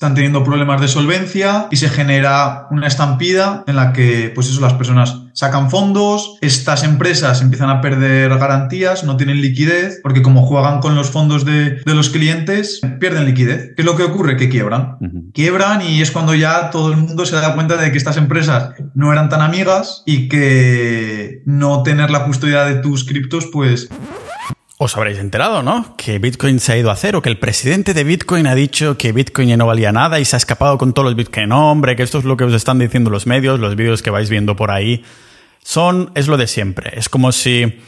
están teniendo problemas de solvencia y se genera una estampida en la que, pues eso, las personas sacan fondos, estas empresas empiezan a perder garantías, no tienen liquidez, porque como juegan con los fondos de, los clientes, pierden liquidez. ¿Qué es lo que ocurre? Que quiebran. Quiebran y es cuando ya todo el mundo se da cuenta de que estas empresas no eran tan amigas y que no tener la custodia de tus criptos, pues os habréis enterado, ¿no? Que Bitcoin se ha ido a cero, que el presidente de Bitcoin ha dicho que Bitcoin ya no valía nada y se ha escapado con todos los Bitcoin. No, hombre, que esto es lo que os están diciendo los medios, los vídeos que vais viendo por ahí. Son, es lo de siempre. Es como si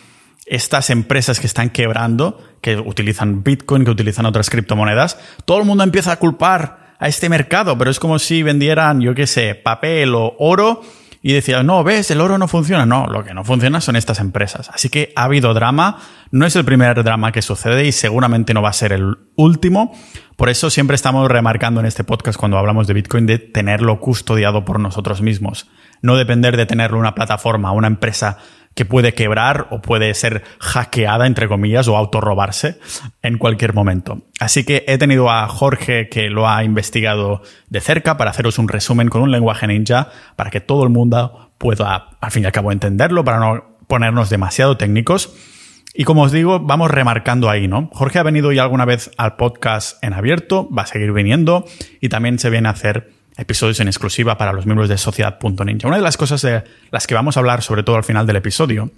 estas empresas que están quebrando, que utilizan Bitcoin, que utilizan otras criptomonedas, todo el mundo empieza a culpar a este mercado, pero es como si vendieran, yo qué sé, papel o oro y decía, no, ves, el oro no funciona. No, lo que no funciona son estas empresas. Así que ha habido drama, no es el primer drama que sucede y seguramente no va a ser el último. Por eso siempre estamos remarcando en este podcast cuando hablamos de Bitcoin de tenerlo custodiado por nosotros mismos. No depender de tenerlo una plataforma, una empresa que puede quebrar o puede ser hackeada, entre comillas, o autorrobarse en cualquier momento. Así que he tenido a Jorge que lo ha investigado de cerca para haceros un resumen con un lenguaje ninja para que todo el mundo pueda, al fin y al cabo, entenderlo, para no ponernos demasiado técnicos. Y como os digo, vamos remarcando ahí, ¿no? Jorge ha venido ya alguna vez al podcast en abierto, va a seguir viniendo y también se viene a hacer episodios en exclusiva para los miembros de Sociedad.ninja. Una de las cosas de las que vamos a hablar, sobre todo al final del episodio,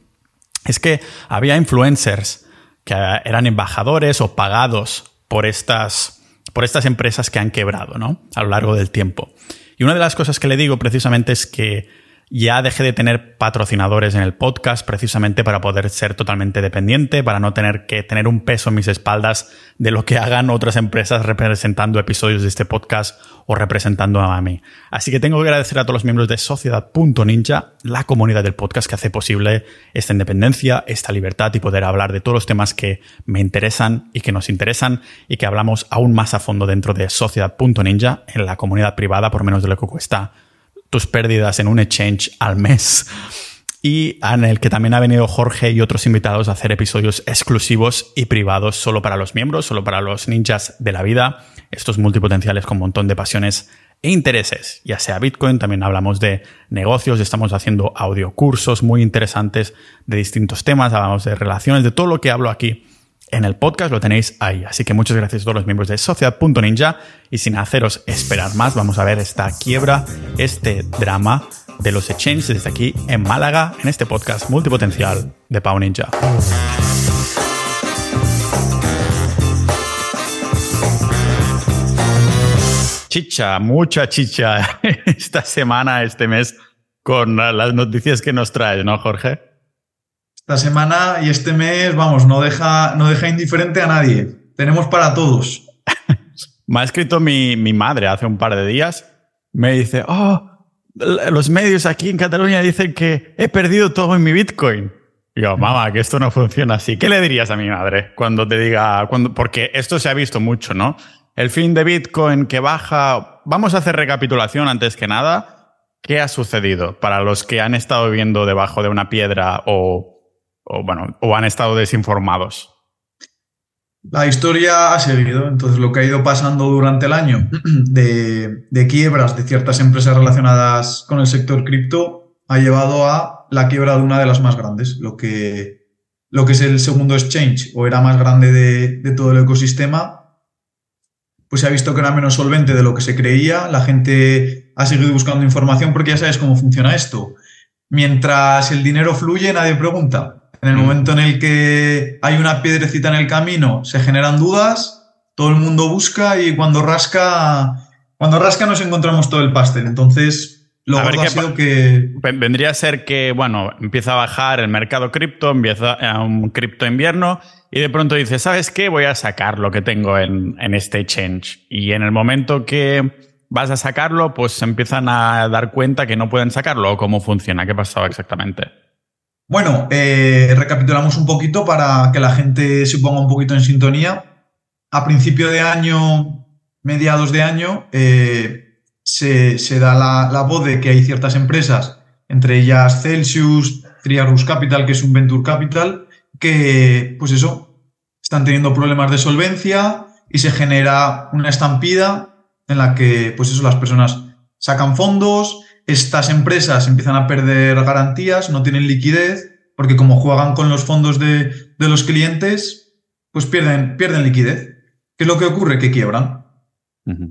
es que había influencers que eran embajadores o pagados por estas, por estas empresas que han quebrado, ¿no? A lo largo del tiempo. Y una de las cosas que le digo precisamente es que ya dejé de tener patrocinadores en el podcast precisamente para poder ser totalmente dependiente, para no tener que tener un peso en mis espaldas de lo que hagan otras empresas representando episodios de este podcast o representando a mí. Así que tengo que agradecer a todos los miembros de Sociedad.ninja, la comunidad del podcast que hace posible esta independencia, esta libertad y poder hablar de todos los temas que me interesan y que nos interesan y que hablamos aún más a fondo dentro de Sociedad.ninja en la comunidad privada por menos de lo que cuesta tus pérdidas en un exchange al mes. Y en el que también ha venido Jorge y otros invitados a hacer episodios exclusivos y privados solo para los miembros, solo para los ninjas de la vida, estos multipotenciales con un montón de pasiones e intereses, ya sea Bitcoin, también hablamos de negocios, estamos haciendo audiocursos muy interesantes de distintos temas, hablamos de relaciones, de todo lo que hablo aquí en el podcast lo tenéis ahí. Así que muchas gracias a todos los miembros de Sociedad.ninja y sin haceros esperar más, vamos a ver esta quiebra, este drama de los exchanges desde aquí en Málaga, en este podcast multipotencial de Pau Ninja. Chicha, mucha chicha esta semana, este mes, con las noticias que nos traes, ¿no, Jorge? Esta semana y este mes, vamos, no deja, no deja indiferente a nadie. Tenemos para todos. Me ha escrito mi, madre hace un par de días. Me dice, oh, los medios aquí en Cataluña dicen que he perdido todo en mi Bitcoin. Y yo, mamá, que esto no funciona así. ¿Qué le dirías a mi madre cuando te diga, cuando, porque esto se ha visto mucho, ¿no? El fin de Bitcoin que baja. Vamos a hacer recapitulación antes que nada. ¿Qué ha sucedido para los que han estado viviendo debajo de una piedra o o bueno, o han estado desinformados. La historia ha seguido, entonces lo que ha ido pasando durante el año de, quiebras de ciertas empresas relacionadas con el sector cripto ha llevado a la quiebra de una de las más grandes, lo que, lo que es el segundo exchange o era más grande de, de todo el ecosistema, pues se ha visto que era menos solvente de lo que se creía, la gente ha seguido buscando información porque ya sabes cómo funciona esto. Mientras el dinero fluye, nadie pregunta. En el momento en el que hay una piedrecita en el camino, se generan dudas, todo el mundo busca y cuando rasca, cuando rasca nos encontramos todo el pastel. Entonces, lo que ha sido que... Vendría a ser que, bueno, empieza a bajar el mercado cripto, empieza a un cripto invierno y de pronto dice, ¿sabes qué? Voy a sacar lo que tengo en, en este exchange. Y en el momento que vas a sacarlo, pues se empiezan a dar cuenta que no pueden sacarlo. ¿Cómo funciona? ¿Qué pasaba exactamente? Bueno, eh, recapitulamos un poquito para que la gente se ponga un poquito en sintonía. A principio de año, mediados de año, eh, se, da la, voz de que hay ciertas empresas, entre ellas Celsius, Triarus Capital, que es un Venture Capital, que, pues eso, están teniendo problemas de solvencia y se genera una estampida en la que, pues eso, las personas sacan fondos, estas empresas empiezan a perder garantías, no tienen liquidez, porque como juegan con los fondos de, de los clientes, pues pierden, pierden liquidez. ¿Qué es lo que ocurre? Que quiebran.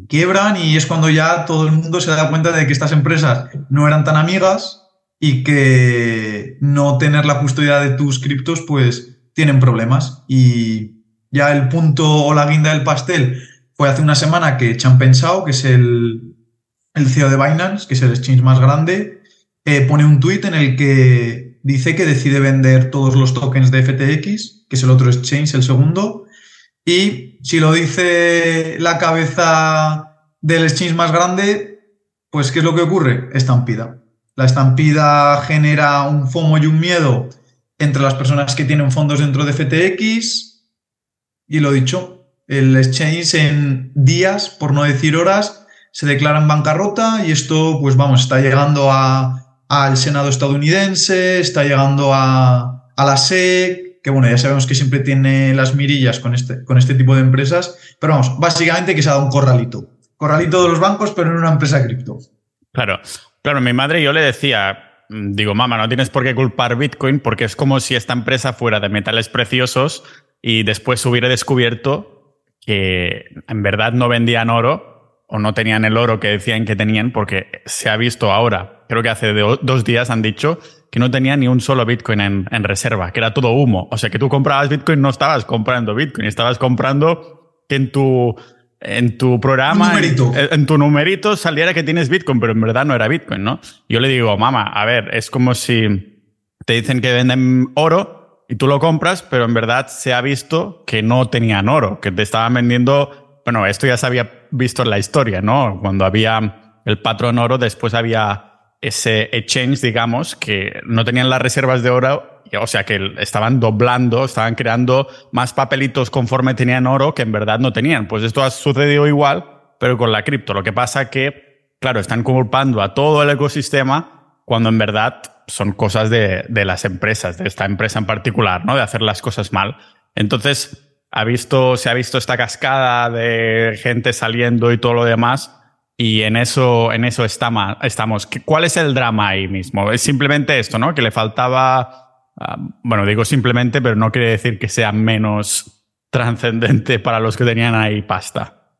Quiebran y es cuando ya todo el mundo se da cuenta de que estas empresas no eran tan amigas y que no tener la custodia de tus criptos pues tienen problemas. Y ya el punto o la guinda del pastel fue hace una semana que Champagne Sao, que es el, el CEO de Binance, que es el exchange más grande, eh, pone un tuit en el que dice que decide vender todos los tokens de FTX, que es el otro exchange, el segundo, y si lo dice la cabeza del exchange más grande, pues ¿qué es lo que ocurre? Estampida. La estampida genera un FOMO y un miedo entre las personas que tienen fondos dentro de FTX. Y lo dicho, el exchange en días, por no decir horas, se declara en bancarrota y esto, pues vamos, está llegando al Senado estadounidense, está llegando a, a la SEC, que bueno, ya sabemos que siempre tiene las mirillas con este, con este tipo de empresas, pero vamos, básicamente que se ha dado un corralito. Corralito de los bancos, pero en una empresa cripto. Claro, claro, mi madre yo le decía, digo, mamá, no tienes por qué culpar Bitcoin porque es como si esta empresa fuera de metales preciosos y después hubiera descubierto que en verdad no vendían oro o no tenían el oro que decían que tenían porque se ha visto ahora, creo que hace dos días han dicho que no tenía ni un solo Bitcoin en, reserva, que era todo humo. O sea, que tú comprabas Bitcoin, no estabas comprando Bitcoin, estabas comprando que en tu, en tu programa, en, tu numerito saliera que tienes Bitcoin, pero en verdad no era Bitcoin, ¿no? Yo le digo, mamá, a ver, es como si te dicen que venden oro y tú lo compras, pero en verdad se ha visto que no tenían oro, que te estaban vendiendo, bueno, esto ya se había visto en la historia, ¿no? Cuando había el patrón oro, después había ese exchange, digamos, que no tenían las reservas de oro, o sea, que estaban doblando, estaban creando más papelitos conforme tenían oro que en verdad no tenían. Pues esto ha sucedido igual, pero con la cripto. Lo que pasa que, claro, están culpando a todo el ecosistema cuando en verdad son cosas de, de las empresas, de esta empresa en particular, ¿no? De hacer las cosas mal. Entonces, ha visto, se ha visto esta cascada de gente saliendo y todo lo demás y en eso, en eso estamos. ¿Cuál es el drama ahí mismo? Es simplemente esto, ¿no? Que le faltaba, ah, bueno, digo simplemente, pero no quiere decir que sea menos trascendente para los que tenían ahí pasta.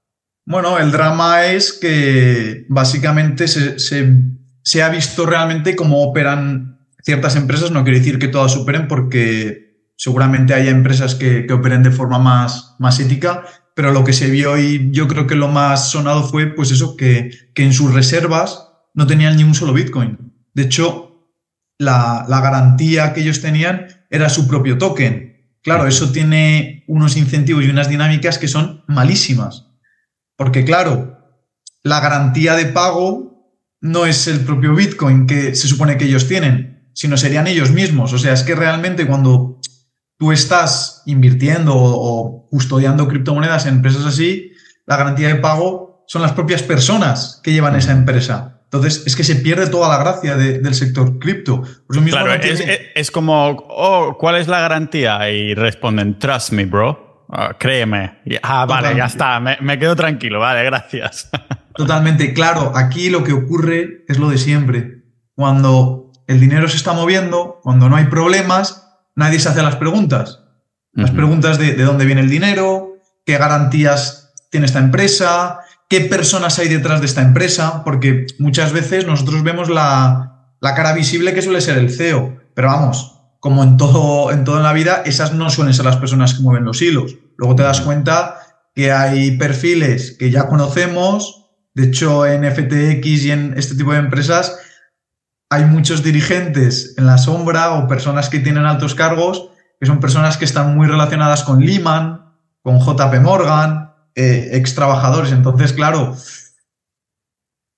Bueno, el drama es que básicamente se, se, ha visto realmente cómo operan ciertas empresas. No quiere decir que todas operen porque seguramente haya empresas que, operen de forma más, más ética, pero lo que se vio y yo creo que lo más sonado fue pues eso, que, que en sus reservas no tenían ni un solo Bitcoin. De hecho, la, la, garantía que ellos tenían era su propio token. Claro, eso tiene unos incentivos y unas dinámicas que son malísimas. Porque claro, la garantía de pago no es el propio Bitcoin que se supone que ellos tienen, sino serían ellos mismos. O sea, es que realmente cuando tú estás invirtiendo o, custodiando criptomonedas en empresas así, la garantía de pago son las propias personas que llevan esa empresa. Entonces, es que se pierde toda la gracia del sector cripto. Pues claro, es, como, oh, ¿cuál es la garantía? Y responden, trust me, bro. Ah, créeme. Ah, vale, ya está. Me, me, quedo tranquilo. Vale, gracias. Totalmente. Claro, aquí lo que ocurre es lo de siempre. Cuando el dinero se está moviendo, cuando no hay problemas, nadie se hace las preguntas. Las preguntas de, de dónde viene el dinero, qué garantías tiene esta empresa, qué personas hay detrás de esta empresa, porque muchas veces nosotros vemos la, la, cara visible que suele ser el CEO, pero vamos, como en todo, en toda la vida, esas no suelen ser las personas que mueven los hilos. Luego te das cuenta que hay perfiles que ya conocemos, de hecho en FTX y en este tipo de empresas hay muchos dirigentes en la sombra o personas que tienen altos cargos que son personas que están muy relacionadas con Lehman, con JP Morgan, eh, ex trabajadores. Entonces, claro,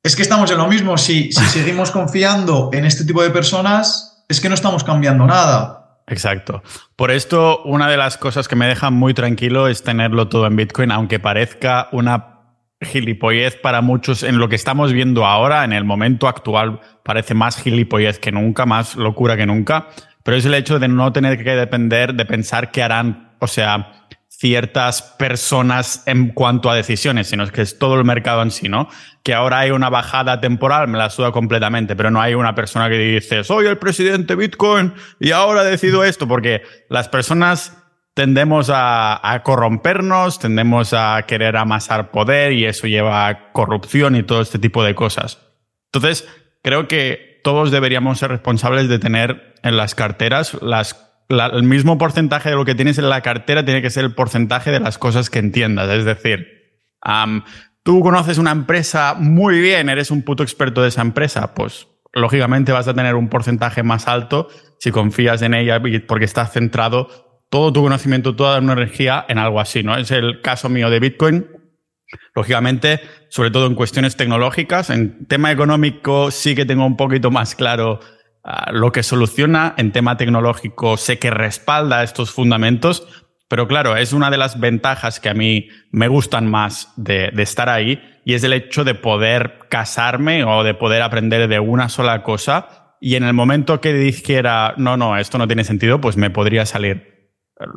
es que estamos en lo mismo. Si, si seguimos confiando en este tipo de personas, es que no estamos cambiando nada. Exacto. Por esto, una de las cosas que me deja muy tranquilo es tenerlo todo en Bitcoin, aunque parezca una gilipollez para muchos en lo que estamos viendo ahora, en el momento actual, parece más gilipollez que nunca, más locura que nunca, pero es el hecho de no tener que depender de pensar qué harán, o sea, ciertas personas en cuanto a decisiones, sino que es todo el mercado en sí, ¿no? Que ahora hay una bajada temporal, me la suda completamente, pero no hay una persona que dice, soy el presidente Bitcoin y ahora decido esto, porque las personas tendemos a, corrompernos, tendemos a querer amasar poder y eso lleva a corrupción y todo este tipo de cosas. Entonces, creo que todos deberíamos ser responsables de tener en las carteras el mismo porcentaje de lo que tienes en la cartera tiene que ser el porcentaje de las cosas que entiendas. Es decir, tú conoces una empresa muy bien, eres un puto experto de esa empresa, pues lógicamente vas a tener un porcentaje más alto si confías en ella porque estás centrado todo tu conocimiento, toda tu energía en algo así, ¿no? Es el caso mío de Bitcoin. Lógicamente, sobre todo en cuestiones tecnológicas, en tema económico sí que tengo un poquito más claro lo que soluciona en tema tecnológico sé que respalda estos fundamentos, pero claro, es una de las ventajas que a mí me gustan más de, estar ahí y es el hecho de poder casarme o de poder aprender de una sola cosa y en el momento que dijera, no, no, esto no tiene sentido, pues me podría salir.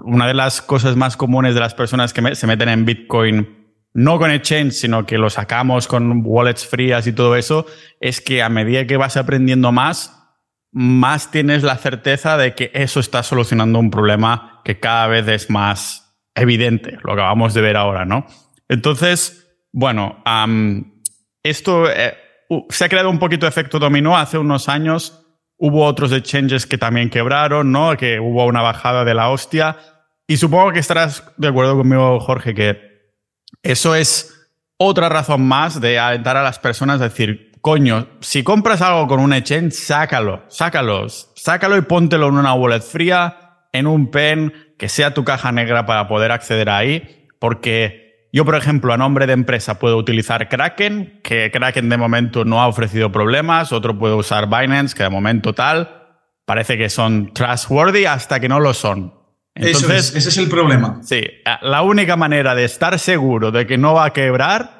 Una de las cosas más comunes de las personas que se meten en Bitcoin, no con exchange, sino que lo sacamos con wallets frías y todo eso, es que a medida que vas aprendiendo más, más tienes la certeza de que eso está solucionando un problema que cada vez es más evidente, lo acabamos de ver ahora, ¿no? Entonces, bueno, esto eh, se ha creado un poquito de efecto dominó. Hace unos años hubo otros exchanges que también quebraron, ¿no? Que hubo una bajada de la hostia. Y supongo que estarás de acuerdo conmigo, Jorge, que eso es otra razón más de alentar a las personas a decir, coño, si compras algo con un exchange, sácalo, sácalo, sácalo y póntelo en una wallet fría, en un pen, que sea tu caja negra para poder acceder ahí, porque yo, por ejemplo, a nombre de empresa puedo utilizar Kraken, que Kraken de momento no ha ofrecido problemas, otro puede usar Binance, que de momento tal, parece que son trustworthy hasta que no lo son. Entonces, ese es el problema. Sí, la única manera de estar seguro de que no va a quebrar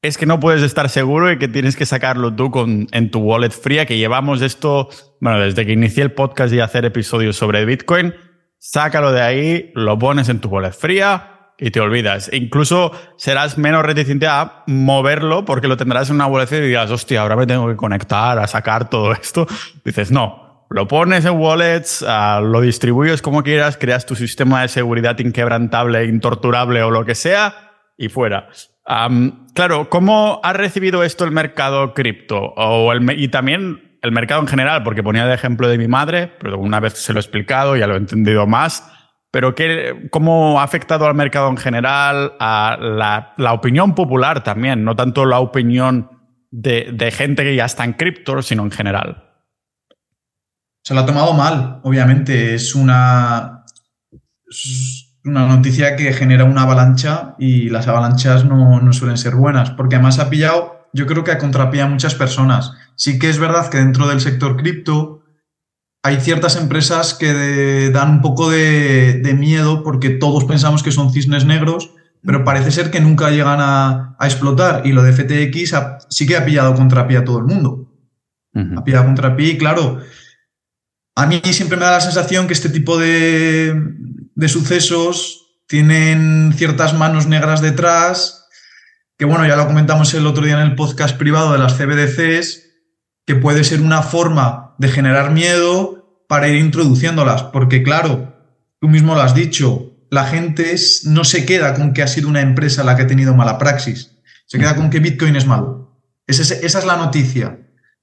es que no puedes estar seguro y que tienes que sacarlo tú con, en tu wallet fría, que llevamos esto, bueno, desde que inicié el podcast y hacer episodios sobre Bitcoin, sácalo de ahí, lo pones en tu wallet fría y te olvidas. incluso serás menos reticente a moverlo porque lo tendrás en una wallet y dirás, hostia, ahora me tengo que conectar a sacar todo esto. Dices, no, lo pones en wallets, ah, lo distribuyes como quieras, creas tu sistema de seguridad inquebrantable, intorturable o lo que sea y fuera claro, ¿cómo ha recibido esto el mercado cripto? O y también el mercado en general, porque ponía de ejemplo de mi madre, pero una vez se lo he explicado, ya lo he entendido más. Pero ¿qué, ¿cómo ha afectado al mercado en general, a la, opinión popular también? No tanto la opinión de, de gente que ya está en cripto, sino en general. Se lo ha tomado mal, obviamente. Es una una noticia que genera una avalancha y las avalanchas no, suelen ser buenas, porque además ha pillado, yo creo que ha contrapiado a muchas personas. Sí que es verdad que dentro del sector cripto hay ciertas empresas que dan un poco de, miedo porque todos pensamos que son cisnes negros, pero parece ser que nunca llegan a, explotar y lo de FTX sí que ha pillado contrapié a todo el mundo. Ha pillado contrapié y claro, a mí siempre me da la sensación que este tipo de, de sucesos tienen ciertas manos negras detrás, que bueno, ya lo comentamos el otro día en el podcast privado de las CBDCs, que puede ser una forma de generar miedo para ir introduciéndolas, porque claro, tú mismo lo has dicho, la gente no se queda con que ha sido una empresa la que ha tenido mala praxis, se queda con que Bitcoin es malo. Esa es, esa es la noticia.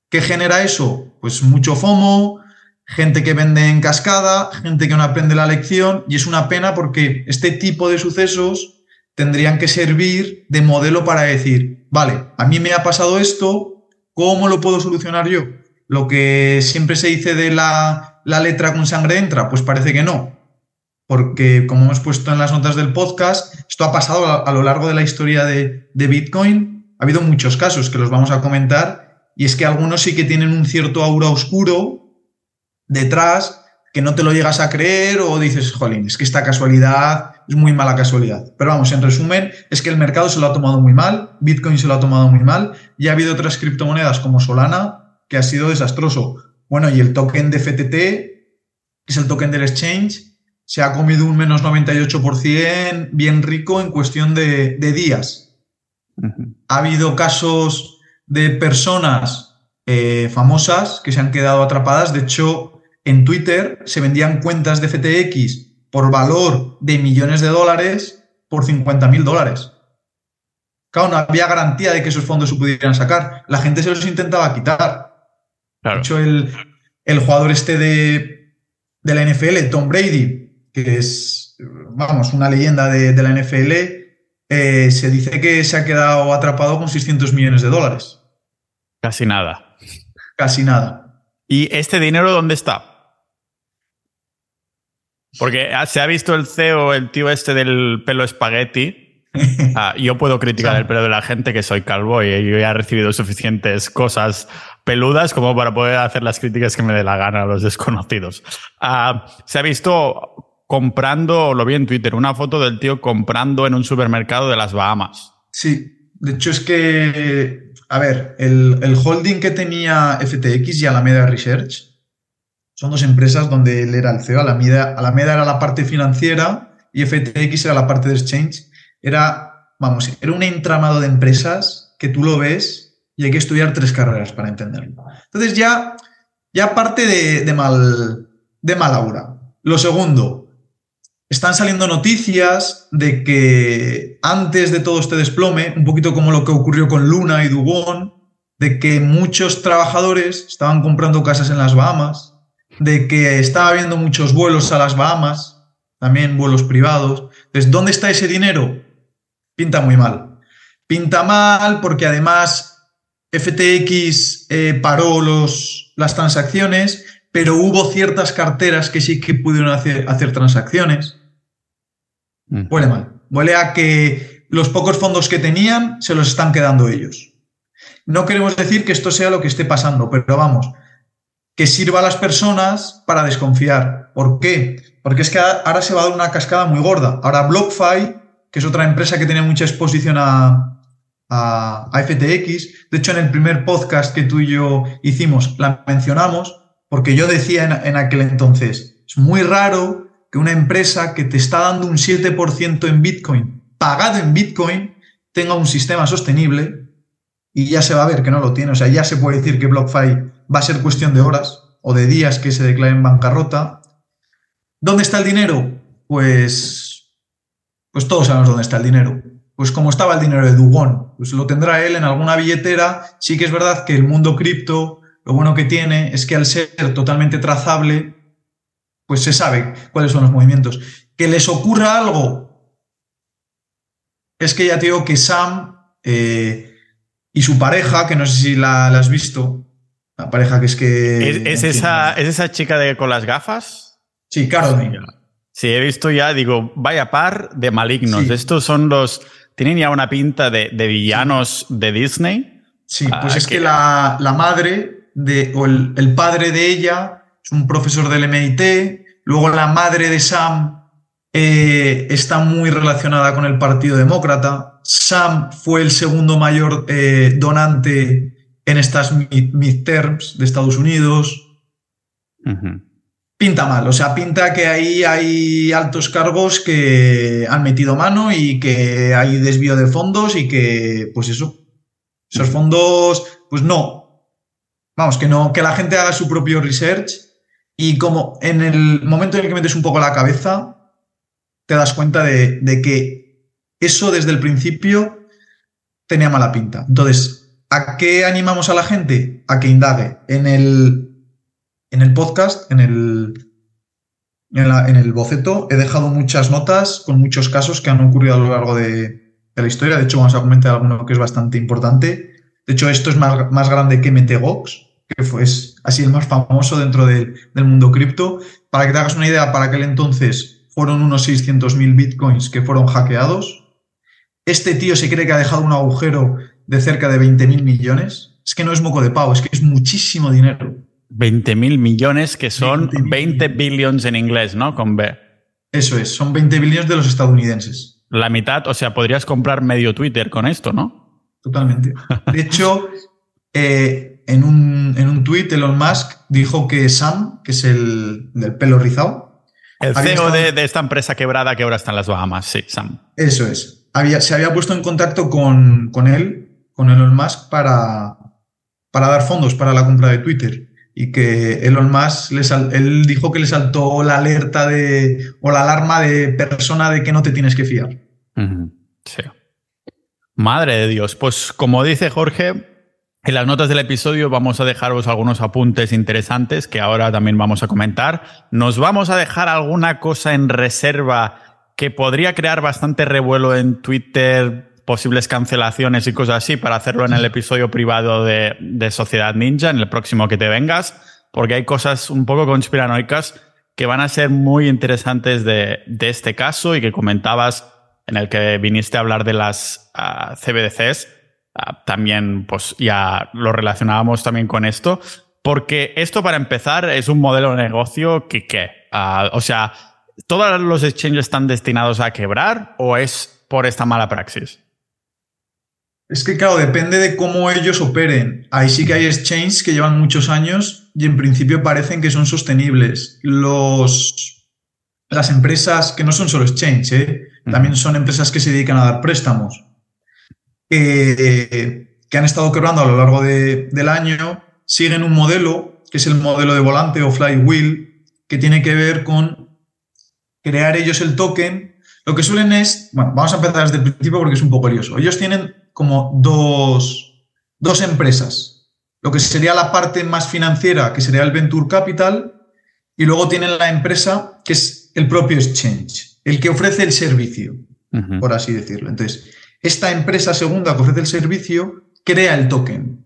¿Qué genera eso? Pues mucho FOMO, gente que vende en cascada, gente que no aprende la lección, y es una pena porque este tipo de sucesos tendrían que servir de modelo para decir, vale, a mí me ha pasado esto, ¿cómo lo puedo solucionar yo? Lo que siempre se dice de la, letra con sangre entra, pues parece que no. Porque, como hemos puesto en las notas del podcast, esto ha pasado a, lo largo de la historia de, de Bitcoin. Ha habido muchos casos que los vamos a comentar, y es que algunos sí que tienen un cierto aura oscuro detrás que no te lo llegas a creer o dices, jolín, es que esta casualidad es muy mala casualidad. Pero vamos, en resumen, es que el mercado se lo ha tomado muy mal, Bitcoin se lo ha tomado muy mal, y ha habido otras criptomonedas como Solana que ha sido desastroso. Bueno, y el token de FTT, que es el token del exchange, se ha comido un menos 98% bien rico en cuestión de, días. Ha habido casos de personas eh, famosas que se han quedado atrapadas. De hecho, en Twitter se vendían cuentas de FTX por valor de millones de dólares por 50 mil dólares. Claro, no había garantía de que esos fondos se pudieran sacar. La gente se los intentaba quitar. De hecho, el, jugador este de, de, la NFL, Tom Brady, que es, vamos, una leyenda de, la NFL, eh, se dice que se ha quedado atrapado con 600 millones de dólares. Casi nada. Casi nada. ¿Y este dinero dónde está? Porque se ha visto el CEO, el tío este del pelo espagueti, Ah, yo puedo criticar el pelo de la gente que soy calvo y yo ya he recibido suficientes cosas peludas como para poder hacer las críticas que me dé la gana a los desconocidos. Ah, se ha visto comprando, lo vi en Twitter, una foto del tío comprando en un supermercado de las Bahamas. Sí, de hecho es que, a ver, el, el holding que tenía FTX y Alameda Research son dos empresas donde él era el CEO. Alameda, Alameda era la parte financiera y FTX era la parte de exchange era, vamos, era un entramado de empresas que tú lo ves y hay que estudiar tres carreras para entenderlo. Entonces ya, ya parte de, mal, de mala aura. Lo segundo, están saliendo noticias de que antes de todo este desplome, un poquito como lo que ocurrió con Luna y Dubón, de que muchos trabajadores estaban comprando casas en las Bahamas, de que estaba habiendo muchos vuelos a las Bahamas, también vuelos privados. Entonces, ¿dónde está ese dinero? pinta muy mal. Pinta mal porque además FTX eh, paró los, las transacciones, pero hubo ciertas carteras que sí que pudieron hacer, hacer transacciones. Mm. Huele mal. Huele a que los pocos fondos que tenían se los están quedando ellos. No queremos decir que esto sea lo que esté pasando, pero vamos, que sirva a las personas para desconfiar. ¿Por qué? Porque es que ahora se va a dar una cascada muy gorda. Ahora BlockFi que es otra empresa que tiene mucha exposición a, FTX. De hecho, en el primer podcast que tú y yo hicimos, la mencionamos, porque yo decía en, aquel entonces, es muy raro que una empresa que te está dando un 7% en Bitcoin, pagado en Bitcoin, tenga un sistema sostenible y ya se va a ver que no lo tiene. O sea, ya se puede decir que BlockFi va a ser cuestión de horas o de días que se declare en bancarrota. ¿Dónde está el dinero? Pues pues todos sabemos dónde está el dinero. Pues como estaba el dinero de Dugón, pues lo tendrá él en alguna billetera. Sí que es verdad que el mundo cripto, lo bueno que tiene es que al ser totalmente trazable, pues se sabe cuáles son los movimientos. Que les ocurra algo, es que ya te digo que Sam eh, y su pareja, que no sé si la, has visto, la pareja que es que... ¿Es, esa, ¿es esa chica de, con las gafas? Sí, Caroline. Sí, he visto ya, digo, vaya par de malignos. Estos son los. Tienen ya una pinta de, villanos de Disney. Sí, pues ah, es que, la, madre de, o el, padre de ella es un profesor del MIT. Luego la madre de Sam eh, está muy relacionada con el Partido Demócrata. Sam fue el segundo mayor eh, donante en estas midterms de Estados Unidos pinta mal. O sea, pinta que ahí hay altos cargos que han metido mano y que hay desvío de fondos y que, pues eso, esos fondos, pues no. Vamos, que no, que la gente haga su propio research y como en el momento en el que metes un poco la cabeza, te das cuenta de, de que eso desde el principio tenía mala pinta. Entonces, ¿a qué animamos a la gente? A que indague en el en el podcast, en el, en, el boceto, he dejado muchas notas con muchos casos que han ocurrido a lo largo de, la historia. De hecho, vamos a comentar alguno que es bastante importante. De hecho, esto es más, más grande que MTGOX, que fue así el más famoso dentro del mundo cripto. Para que te hagas una idea, para aquel entonces fueron unos 600.000 bitcoins que fueron hackeados. Este tío se cree que ha dejado un agujero de cerca de 20.000 millones. Es que no es moco de pavo, es que es muchísimo dinero. 20 mil millones, que son 20, billions en inglés, ¿no? Con B. Eso es, son 20 billones de los estadounidenses. La mitad, o sea, podrías comprar medio Twitter con esto, ¿no? Totalmente. De hecho, eh, en, un, en un tuit Elon Musk dijo que Sam, que es el del pelo rizado, El CEO de, esta empresa quebrada que ahora está en las Bahamas, sí, Sam. Eso es. Había, se había puesto en contacto con, con él, con Elon Musk, para, para dar fondos para la compra de Twitter y que Elon Musk él dijo que le saltó la alerta de o la alarma de persona de que no te tienes que fiar. Sí. Madre de Dios. Pues como dice Jorge, en las notas del episodio vamos a dejaros algunos apuntes interesantes que ahora también vamos a comentar. Nos vamos a dejar alguna cosa en reserva que podría crear bastante revuelo en Twitter posibles cancelaciones y cosas así para hacerlo en el episodio privado de, Sociedad Ninja, en el próximo que te vengas, porque hay cosas un poco conspiranoicas que van a ser muy interesantes de, este caso y que comentabas en el que viniste a hablar de las ah, CBDCs. Ah, también, pues ya lo relacionábamos también con esto, porque esto para empezar es un modelo de negocio que, ¿qué? Ah, o sea, ¿todos los exchanges están destinados a quebrar o es por esta mala praxis? Es que, claro, depende de cómo ellos operen. Ahí sí que hay exchanges que llevan muchos años y en principio parecen que son sostenibles. Los, las empresas, que no son solo exchange, ¿eh? también son empresas que se dedican a dar préstamos, que, han estado quebrando a lo largo del año, siguen un modelo, que es el modelo de volante o flywheel, que tiene que ver con crear ellos el token. Lo que suelen es, bueno, vamos a empezar desde el principio porque es un poco lioso. Ellos tienen como dos, dos empresas. Lo que sería la parte más financiera, que sería el Venture Capital, y luego tienen la empresa que es el propio exchange, el que ofrece el servicio, por así decirlo. Entonces, esta empresa segunda que ofrece el servicio crea el token.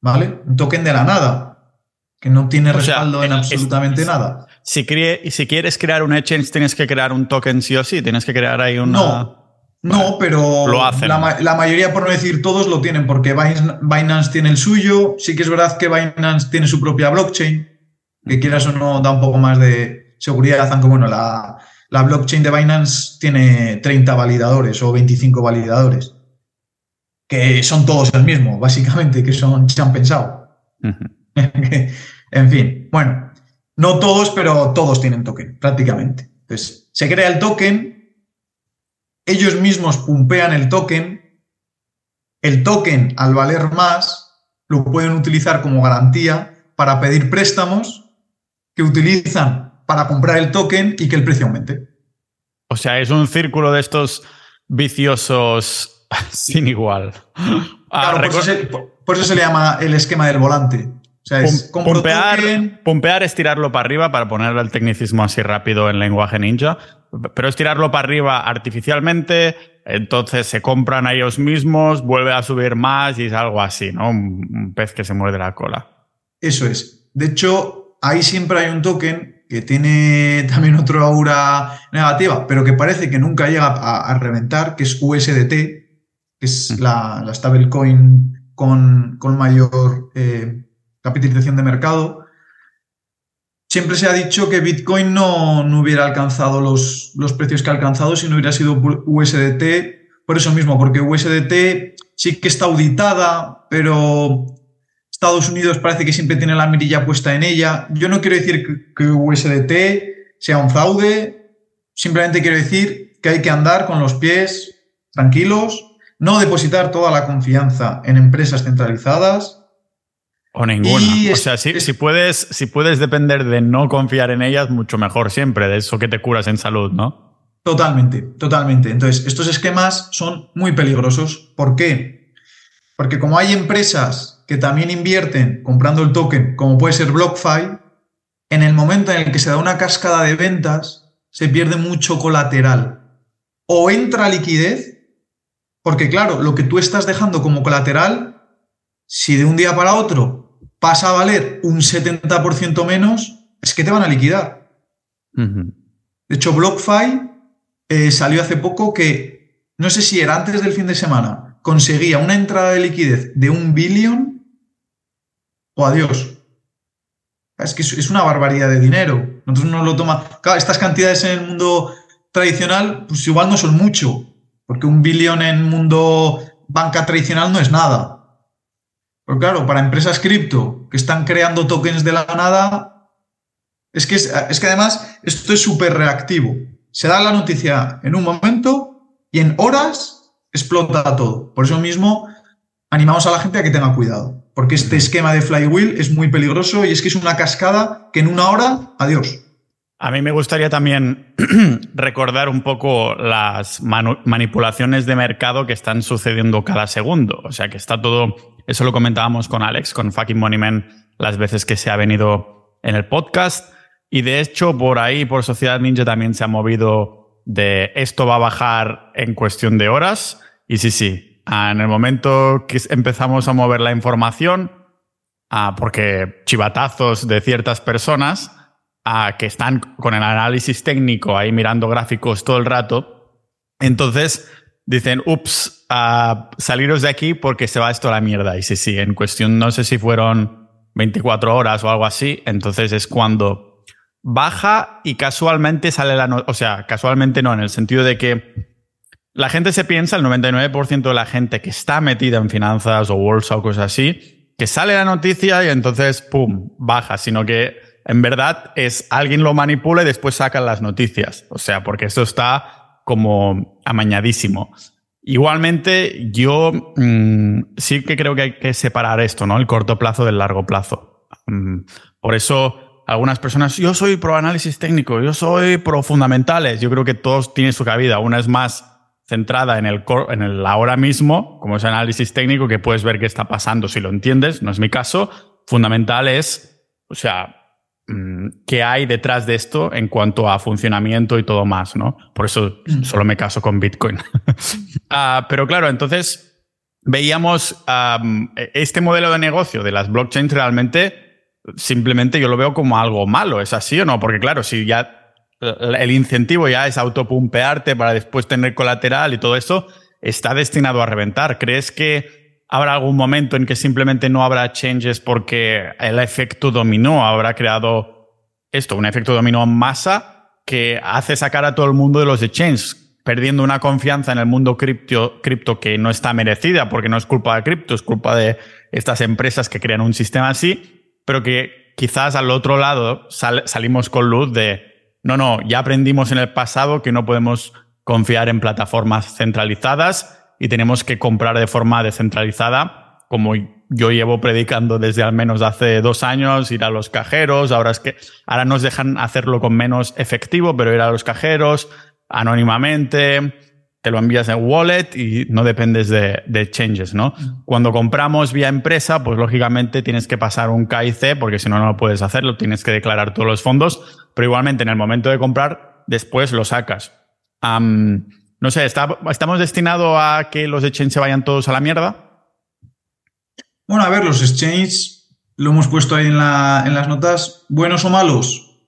¿Vale? Un token de la nada, que no tiene respaldo en absolutamente nada. Si, si quieres crear un exchange, tienes que crear un token sí o sí, tienes que crear ahí una... No, no, pero La, mayoría, por no decir todos, lo tienen porque Binance tiene el suyo. Sí que es verdad que Binance tiene su propia blockchain, que quieras o no da un poco más de seguridad, aunque bueno, la, blockchain de Binance tiene 30 validadores o 25 validadores, que son todos el mismo, básicamente, que son, se han pensado. en fin, bueno, no todos, pero todos tienen token, prácticamente. Entonces, se crea el token ellos mismos pumpean el token, el token al valer más lo pueden utilizar como garantía para pedir préstamos que utilizan para comprar el token y que el precio aumente. O sea, es un círculo de estos viciosos sin igual. Ah, claro, por, eso se, le llama el esquema del volante. O sea, es pumpear, es tirarlo para arriba para ponerle el tecnicismo así rápido en lenguaje ninja pero es tirarlo para arriba artificialmente, entonces se compran a ellos mismos, vuelve a subir más y es algo así, ¿no? Un, pez que se muerde la cola. Eso es. De hecho, ahí siempre hay un token que tiene también otra aura negativa, pero que parece que nunca llega a, reventar, que es USDT, que es la, la stablecoin con, con mayor eh, capitalización de mercado Siempre se ha dicho que Bitcoin no, hubiera alcanzado los, los, precios que ha alcanzado si no hubiera sido USDT. Por eso mismo, porque USDT sí que está auditada, pero Estados Unidos parece que siempre tiene la mirilla puesta en ella. Yo no quiero decir que USDT sea un fraude, simplemente quiero decir que hay que andar con los pies tranquilos, no depositar toda la confianza en empresas centralizadas o ninguna. o sea, si, puedes, si puedes depender de no confiar en ellas, mucho mejor siempre, de eso que te curas en salud, ¿no? Totalmente, totalmente. Entonces, estos esquemas son muy peligrosos. ¿Por qué? Porque como hay empresas que también invierten comprando el token, como puede ser BlockFi, en el momento en el que se da una cascada de ventas, se pierde mucho colateral. O entra liquidez, porque claro, lo que tú estás dejando como colateral, si de un día para otro pasa a valer un 70% menos, es que te van a liquidar. De hecho, BlockFi eh, salió hace poco que, no sé si era antes del fin de semana, conseguía una entrada de liquidez de un billón o adiós. Es que es una barbaridad de dinero. Nosotros no lo toma. Claro, estas cantidades en el mundo tradicional, pues igual no son mucho, porque un billón en mundo banca tradicional no es nada. Pero claro, para empresas cripto que están creando tokens de la nada, Es que, es, es que además esto es súper reactivo. Se da la noticia en un momento y en horas explota todo. Por eso mismo animamos a la gente a que tenga cuidado, porque este esquema de flywheel es muy peligroso y es que es una cascada que en una hora, adiós. A mí me gustaría también recordar un poco las manipulaciones de mercado que están sucediendo cada segundo. O sea, que está todo, eso lo comentábamos con Alex, con Fucking Money Man, las veces que se ha venido en el podcast. Y de hecho, por ahí, por Sociedad Ninja también se ha movido de esto va a bajar en cuestión de horas. Y sí, sí, en el momento que empezamos a mover la información, porque chivatazos de ciertas personas, que están con el análisis técnico ahí mirando gráficos todo el rato. Entonces dicen, ups, saliros de aquí porque se va esto a la mierda. Y sí, sí, en cuestión, no sé si fueron 24 horas o algo así, entonces es cuando baja y casualmente sale la... No o sea, casualmente no, en el sentido de que la gente se piensa, el 99% de la gente que está metida en finanzas o bolsa o cosas así, que sale la noticia y entonces, ¡pum!, baja, sino que en verdad es alguien lo manipula y después sacan las noticias. O sea, porque eso está como amañadísimo. Igualmente, yo mm, sí que creo que hay que separar esto, ¿no? El corto plazo del largo plazo. Mm, por eso, algunas personas, yo soy pro análisis técnico, yo soy pro fundamentales. Yo creo que todos tienen su cabida. Una es más centrada en el, en el ahora mismo, como es análisis técnico, que puedes ver qué está pasando si lo entiendes. No es mi caso. Fundamental es, o sea, qué hay detrás de esto en cuanto a funcionamiento y todo más, ¿no? Por eso mm. solo me caso con Bitcoin. Ah, pero claro, entonces veíamos este modelo de negocio de las blockchains realmente, simplemente yo lo veo como algo malo, ¿es así o no? Porque claro, si ya el incentivo ya es autopumpearte para después tener colateral y todo eso, está destinado a reventar. ¿Crees que habrá algún momento en que simplemente no habrá changes porque el efecto dominó. Habrá creado esto, un efecto dominó en masa que hace sacar a todo el mundo de los exchanges, perdiendo una confianza en el mundo cripto, cripto que no está merecida porque no es culpa de cripto, es culpa de estas empresas que crean un sistema así, pero que quizás al otro lado salimos con luz de, no, no, ya aprendimos en el pasado que no podemos confiar en plataformas centralizadas y tenemos que comprar de forma descentralizada, como yo llevo predicando desde al menos hace dos años, ir a los cajeros, ahora es que ahora nos dejan hacerlo con menos efectivo, pero ir a los cajeros anónimamente, te lo envías en wallet y no dependes de, de changes, ¿no? Cuando compramos vía empresa, pues lógicamente tienes que pasar un KIC porque si no, no lo puedes hacerlo, tienes que declarar todos los fondos, pero igualmente en el momento de comprar, después lo sacas. No sé, ¿estamos destinados a que los exchanges se vayan todos a la mierda? Bueno, a ver, los exchanges, lo hemos puesto ahí en, las notas, buenos o malos.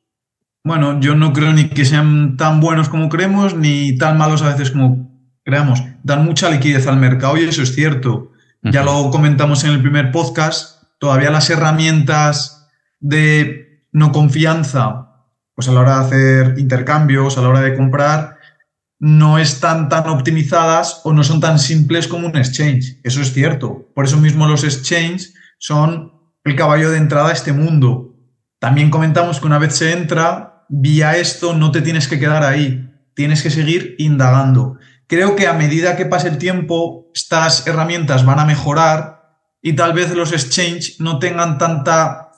Bueno, yo no creo ni que sean tan buenos como creemos, ni tan malos a veces como creamos. Dan mucha liquidez al mercado y eso es cierto. Ya lo comentamos en el primer podcast, todavía las herramientas de no confianza, pues a la hora de hacer intercambios, a la hora de comprar, no están tan optimizadas o no son tan simples como un exchange. Eso es cierto. Por eso mismo los exchanges son el caballo de entrada a este mundo. También comentamos que una vez se entra, vía esto no te tienes que quedar ahí, tienes que seguir indagando. Creo que a medida que pase el tiempo, estas herramientas van a mejorar y tal vez los exchanges no tengan tanta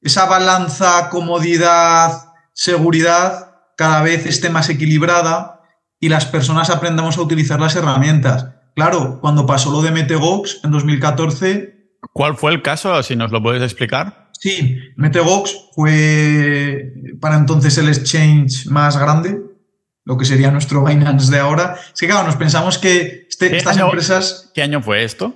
esa balanza comodidad, seguridad, cada vez esté más equilibrada y las personas aprendamos a utilizar las herramientas. Claro, cuando pasó lo de Metegox en 2014. ¿Cuál fue el caso? Si nos lo puedes explicar. Sí, Metegox fue para entonces el exchange más grande, lo que sería nuestro Binance de ahora. Es que, claro, nos pensamos que este, estas empresas. ¿Qué año fue esto?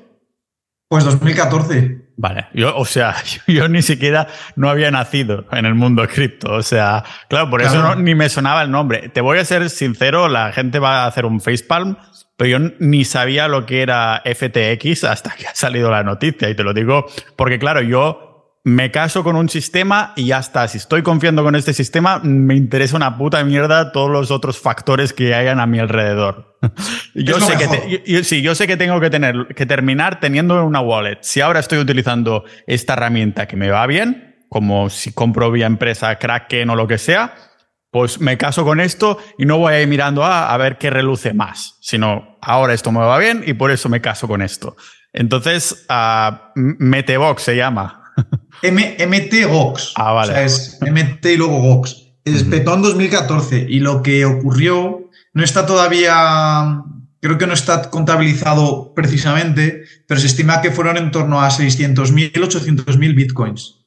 Pues 2014. Vale, yo, o sea, yo, ni siquiera no había nacido en el mundo cripto. O sea, claro, por eso ni me sonaba el nombre. Te voy a ser sincero, la gente va a hacer un facepalm, pero yo ni sabía lo que era FTX hasta que ha salido la noticia. Y te lo digo porque, claro, yo me caso con un sistema y ya está. Si estoy confiando con este sistema, me interesa una puta mierda todos los otros factores que hayan a mi alrededor. yo sé que sí, yo sé que tengo que tener que terminar teniendo una wallet. Si ahora estoy utilizando esta herramienta que me va bien, como si compro vía empresa Kraken o lo que sea, pues me caso con esto y no voy a ir mirando a, a ver qué reluce más, sino ahora esto me va bien y por eso me caso con esto. Entonces, uh, Metebox se llama. M MT Gox. Ah, vale. O sea, es MT y luego Gox. Petó en 2014 y lo que ocurrió no está todavía, creo que no está contabilizado precisamente, pero se estima que fueron en torno a 600.000, 800.000 bitcoins.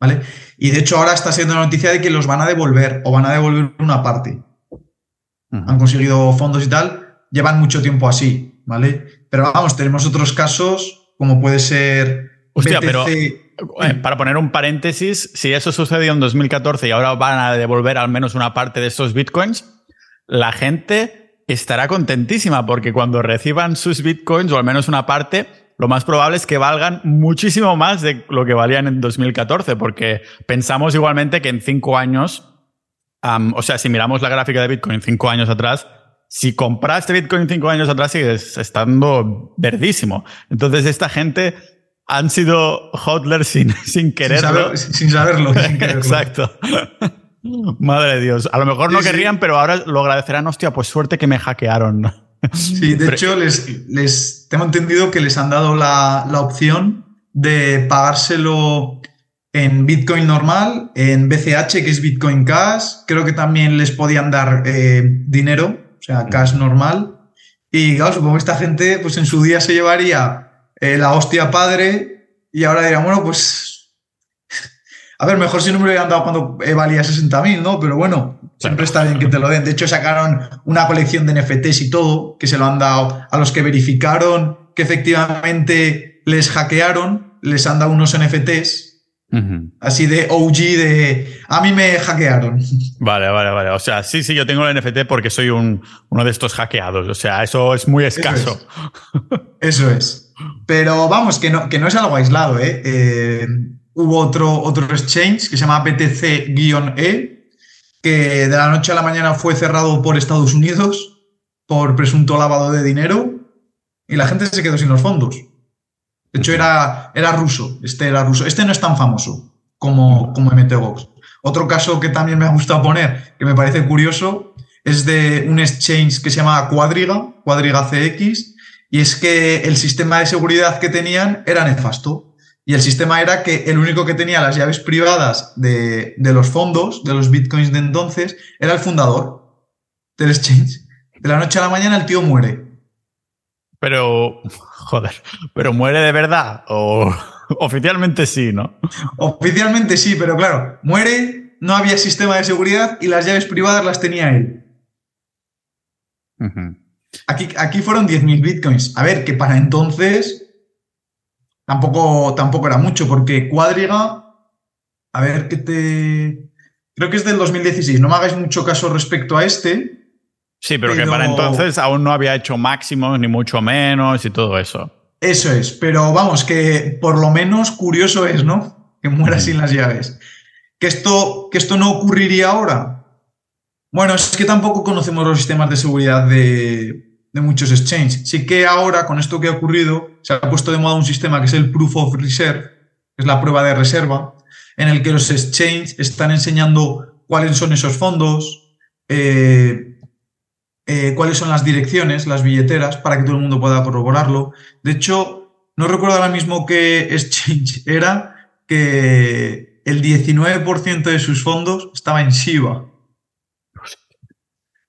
¿Vale? Y de hecho ahora está siendo la noticia de que los van a devolver o van a devolver una parte. Han conseguido fondos y tal, llevan mucho tiempo así, ¿vale? Pero vamos, tenemos otros casos como puede ser... Hostia, pero eh, para poner un paréntesis, si eso sucedió en 2014 y ahora van a devolver al menos una parte de estos bitcoins, la gente estará contentísima porque cuando reciban sus bitcoins, o al menos una parte, lo más probable es que valgan muchísimo más de lo que valían en 2014, porque pensamos igualmente que en cinco años, o sea, si miramos la gráfica de Bitcoin cinco años atrás, si compraste Bitcoin cinco años atrás sigues estando verdísimo. Entonces esta gente han sido hodlers sin, sin quererlo. Sin, saberlo. Sin quererlo. Exacto. Madre de Dios. A lo mejor no querrían, pero ahora lo agradecerán. Hostia, pues suerte que me hackearon. Sí, de hecho, les, les tengo entendido que les han dado la, la, opción de pagárselo en Bitcoin normal, en BCH, que es Bitcoin Cash. Creo que también les podían dar eh, dinero, o sea, cash normal. Y claro, supongo que esta gente, pues en su día se llevaría eh, la hostia padre y ahora dirán, bueno, pues a ver, mejor si no me lo hubieran dado cuando valía 60.000, ¿no? Pero bueno, siempre está bien que te lo den. De hecho, sacaron una colección de NFTs y todo, que se lo han dado a los que verificaron que efectivamente les hackearon, les han dado unos NFTs. Así de OG de a mí me hackearon. Vale, vale, vale. O sea, sí, sí, yo tengo el NFT porque soy un, uno de estos hackeados. O sea, eso es muy escaso. Eso es. Eso es. Pero vamos, que no, que no es algo aislado, ¿eh? eh hubo otro, otro exchange que se llama BTC-E, que de la noche a la mañana fue cerrado por Estados Unidos por presunto lavado de dinero y la gente se quedó sin los fondos. De hecho, era, era ruso. Este era ruso. Este no es tan famoso como, como MTGOX. Otro caso que también me ha gustado poner, que me parece curioso, es de un exchange que se llama Quadriga, Quadriga CX, y es que el sistema de seguridad que tenían era nefasto. Y el sistema era que el único que tenía las llaves privadas de, los fondos, de los bitcoins de entonces, era el fundador del exchange. De la noche a la mañana el tío muere. Pero, joder, pero muere de verdad o oficialmente sí, ¿no? Oficialmente sí, pero claro, muere, no había sistema de seguridad y las llaves privadas las tenía él. Aquí, aquí fueron 10.000 bitcoins. A ver, que para entonces Tampoco, tampoco era mucho, porque Cuadriga, a ver qué te. Creo que es del 2016, no me hagáis mucho caso respecto a este. Sí, pero, que para entonces aún no había hecho máximos, ni mucho menos, y todo eso. Eso es, pero vamos, que por lo menos curioso es, ¿no? Que muera sin las llaves. ¿Que esto, ¿Que esto no ocurriría ahora? Bueno, es que tampoco conocemos los sistemas de seguridad de, muchos exchanges. Sí que ahora, con esto que ha ocurrido, se ha puesto de moda un sistema que es el Proof of Reserve, que es la prueba de reserva, en el que los exchanges están enseñando cuáles son esos fondos, eh, eh, cuáles son las direcciones, las billeteras, para que todo el mundo pueda corroborarlo. De hecho, no recuerdo ahora mismo qué exchange era, que el 19% de sus fondos estaba en Shiba.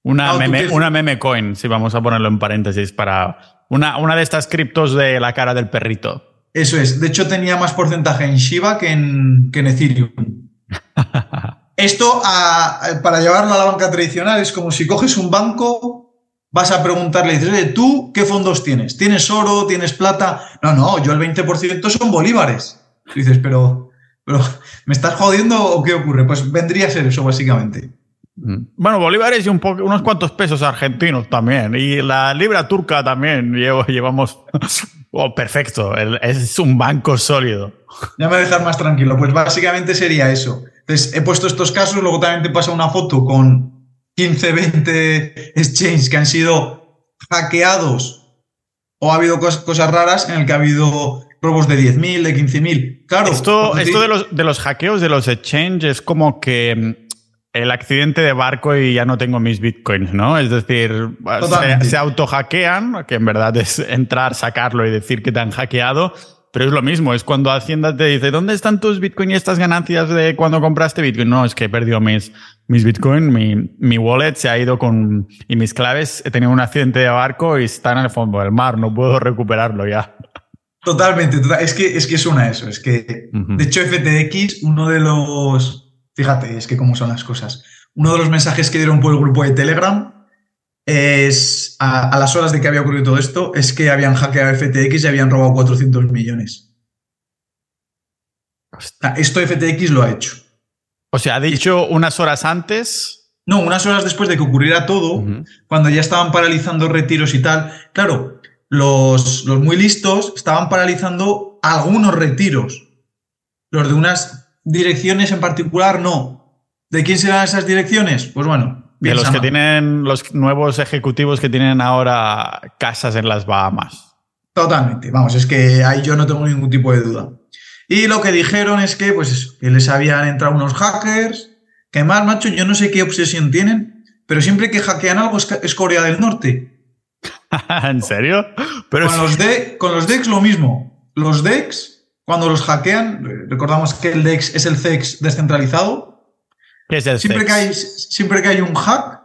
Una, meme, una meme coin, si vamos a ponerlo en paréntesis, para una, una de estas criptos de la cara del perrito. Eso es. De hecho, tenía más porcentaje en Shiba que en, que en Ethereum. Esto, para llevarlo a la banca tradicional, es como si coges un banco, vas a preguntarle, dices, ¿tú qué fondos tienes? ¿Tienes oro? ¿Tienes plata? No, no, yo el 20% son bolívares. dices, pero, pero, ¿me estás jodiendo o qué ocurre? Pues vendría a ser eso, básicamente. Mm. Bueno, bolívares y un unos cuantos pesos argentinos también. Y la libra turca también llevamos. Oh, perfecto. es un banco sólido. Ya me voy a dejar más tranquilo. Pues básicamente sería eso. Entonces, he puesto estos casos, luego también te pasa una foto con 15, 20 exchanges que han sido hackeados o ha habido cosas, raras en el que ha habido robos de 10.000, de 15.000. Claro. Esto, esto de, los, de los hackeos de los exchanges es como que mm, el accidente de barco y ya no tengo mis bitcoins, ¿no? Es decir, se, se auto-hackean, que en verdad es entrar, sacarlo y decir que te han hackeado pero es lo mismo, es cuando Hacienda te dice, ¿dónde están tus Bitcoin y estas ganancias de cuando compraste Bitcoin? No, es que he perdido mis, mis Bitcoin, mi, mi wallet se ha ido con... y mis claves, he tenido un accidente de barco y están en el fondo del mar, no puedo recuperarlo ya. Totalmente, es que, es que suena eso, es que, de hecho, FTX, uno de los... Fíjate, es que cómo son las cosas. Uno de los mensajes que dieron por el grupo de Telegram es, a, las horas de que había ocurrido todo esto, es que habían hackeado FTX y habían robado 400 millones. Esto FTX lo ha hecho. O sea, ha dicho unas horas antes. No, unas horas después de que ocurriera todo, cuando ya estaban paralizando retiros y tal. Claro, los, los muy listos estaban paralizando algunos retiros. Los de unas direcciones en particular, no. ¿De quién serán esas direcciones? Pues bueno, de los que tienen los nuevos ejecutivos que tienen ahora casas en las Bahamas. Totalmente, vamos, es que ahí yo no tengo ningún tipo de duda. Y lo que dijeron es que, pues, que les habían entrado unos hackers, que más, macho, yo no sé qué obsesión tienen, pero siempre que hackean algo es, Corea del Norte. ¿En serio? Pero con, los de, con los DEX lo mismo. Los DEX, cuando los hackean, recordamos que el DEX es el CEX descentralizado, siempre, que hay, siempre que hay un hack,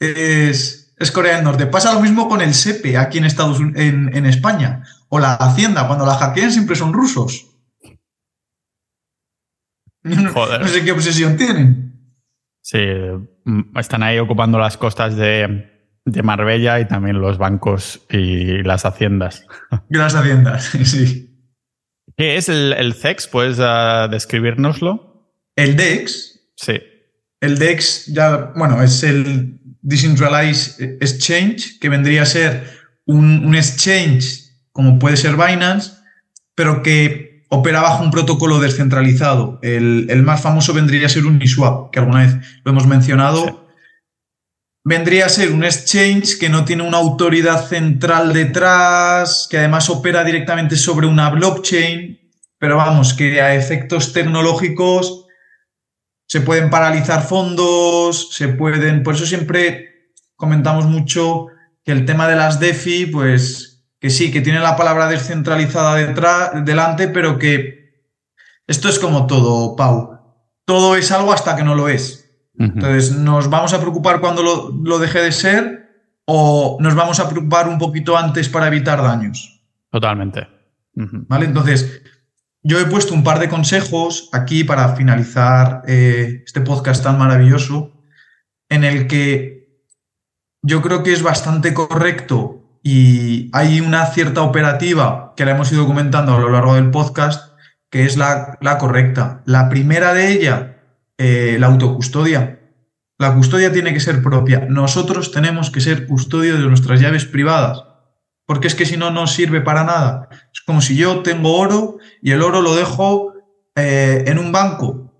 es, es, Corea del Norte. Pasa lo mismo con el SEPE aquí en Estados en, en España. O la Hacienda, cuando la hackean siempre son rusos. No, sé qué obsesión tienen. Sí, mm, están ahí ocupando las costas de, Marbella y también los bancos y las haciendas. Y las haciendas, sí. ¿Qué es el, el CEX? ¿Puedes uh, describirnoslo? El DEX Sí. El DEX ya, bueno, es el Decentralized Exchange, que vendría a ser un, exchange como puede ser Binance, pero que opera bajo un protocolo descentralizado. El, más famoso vendría a ser Uniswap, que alguna vez lo hemos mencionado. Vendría a ser un exchange que no tiene una autoridad central detrás, que además opera directamente sobre una blockchain, pero vamos, que a efectos tecnológicos se pueden paralizar fondos, se pueden. Por eso siempre comentamos mucho que el tema de las DeFi, pues que sí, que tiene la palabra descentralizada detrás, delante, pero que esto es como todo, Pau. Todo es algo hasta que no lo es. Entonces, ¿nos vamos a preocupar cuando lo, deje de ser o nos vamos a preocupar un poquito antes para evitar daños? Totalmente. ¿Vale? Entonces, yo he puesto un par de consejos aquí para finalizar eh, este podcast tan maravilloso, en el que yo creo que es bastante correcto y hay una cierta operativa que la hemos ido comentando a lo largo del podcast, que es la, correcta. La primera de ella, eh, la autocustodia. La custodia tiene que ser propia. Nosotros tenemos que ser custodio de nuestras llaves privadas porque es que si no, no sirve para nada. Es como si yo tengo oro y el oro lo dejo eh, en un banco.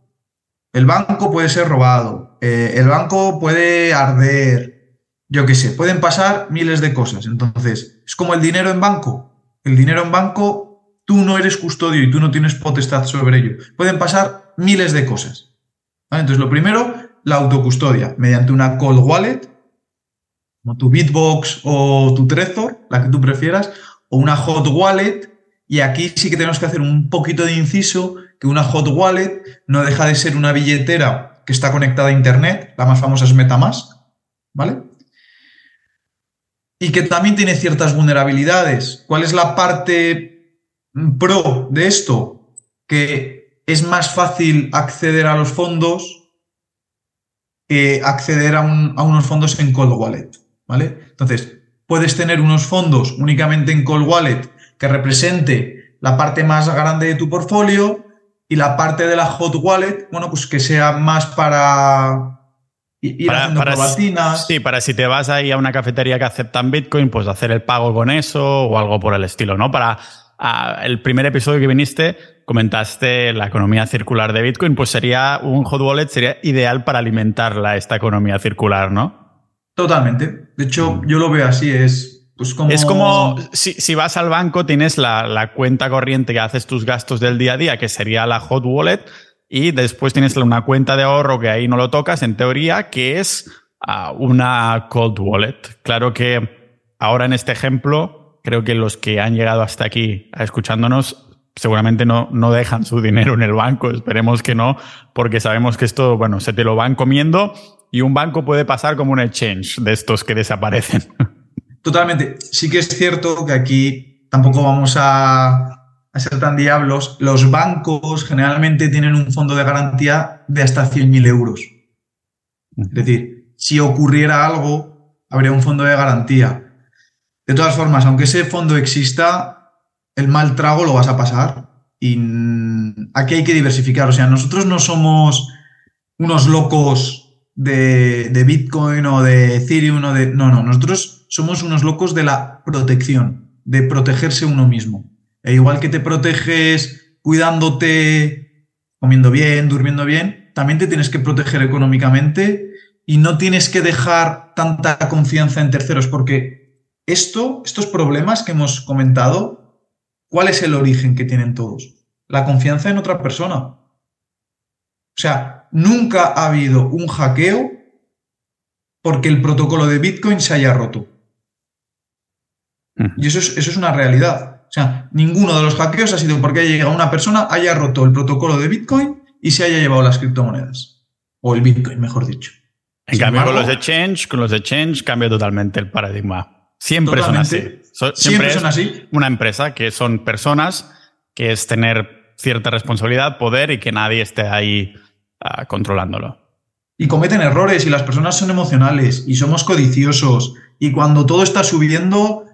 El banco puede ser robado, eh, el banco puede arder, yo qué sé, pueden pasar miles de cosas. Entonces, es como el dinero en banco. El dinero en banco, tú no eres custodio y tú no tienes potestad sobre ello. Pueden pasar miles de cosas. Entonces, lo primero, la autocustodia, mediante una cold wallet como tu Bitbox o tu Trezor, la que tú prefieras, o una hot wallet. Y aquí sí que tenemos que hacer un poquito de inciso, que una hot wallet no deja de ser una billetera que está conectada a Internet, la más famosa es Metamask, ¿vale? Y que también tiene ciertas vulnerabilidades. ¿Cuál es la parte pro de esto? Que es más fácil acceder a los fondos que acceder a, a unos fondos en cold wallet. Entonces, puedes tener unos fondos únicamente en Cold Wallet que represente la parte más grande de tu portfolio y la parte de la Hot Wallet, bueno, pues que sea más para ir para, haciendo Sí, para si te vas ahí a una cafetería que aceptan Bitcoin, pues hacer el pago con eso o algo por el estilo, ¿no? Para el primer episodio que viniste comentaste la economía circular de Bitcoin, pues sería un hot wallet sería ideal para alimentarla esta economía circular, ¿no? Totalmente. De hecho, yo lo veo así, es pues como... Es como si, si vas al banco, tienes la, la, cuenta corriente que haces tus gastos del día a día, que sería la hot wallet, y después tienes una cuenta de ahorro que ahí no lo tocas, en teoría, que es uh, una cold wallet. Claro que ahora en este ejemplo, creo que los que han llegado hasta aquí escuchándonos seguramente no, no dejan su dinero en el banco, esperemos que no, porque sabemos que esto, bueno, se te lo van comiendo y un banco puede pasar como un exchange de estos que desaparecen. Totalmente. Sí que es cierto que aquí tampoco vamos a, a ser tan diablos. Los bancos generalmente tienen un fondo de garantía de hasta 100.000 euros. Es decir, si ocurriera algo, habría un fondo de garantía. De todas formas, aunque ese fondo exista, el mal trago lo vas a pasar. Y aquí hay que diversificar. O sea, nosotros no somos unos locos de, Bitcoin o de Ethereum o de... No, no, nosotros somos unos locos de la protección, de protegerse uno mismo. E igual que te proteges cuidándote, comiendo bien, durmiendo bien, también te tienes que proteger económicamente y no tienes que dejar tanta confianza en terceros, porque esto, estos problemas que hemos comentado, ¿cuál es el origen que tienen todos? La confianza en otra persona. O sea, nunca ha habido un hackeo porque el protocolo de Bitcoin se haya roto. Y eso es, eso es una realidad. O sea, ninguno de los hackeos ha sido porque haya llegado una persona, haya roto el protocolo de Bitcoin y se haya llevado las criptomonedas. O el Bitcoin, mejor dicho. En Sin cambio, embargo, con los exchange, con los exchange cambia totalmente el paradigma. Siempre totalmente. son así. siempre, siempre son así. Una empresa que son personas, que es tener cierta responsabilidad, poder y que nadie esté ahí uh, controlándolo. Y cometen errores y las personas son emocionales y somos codiciosos. Y cuando todo está subiendo,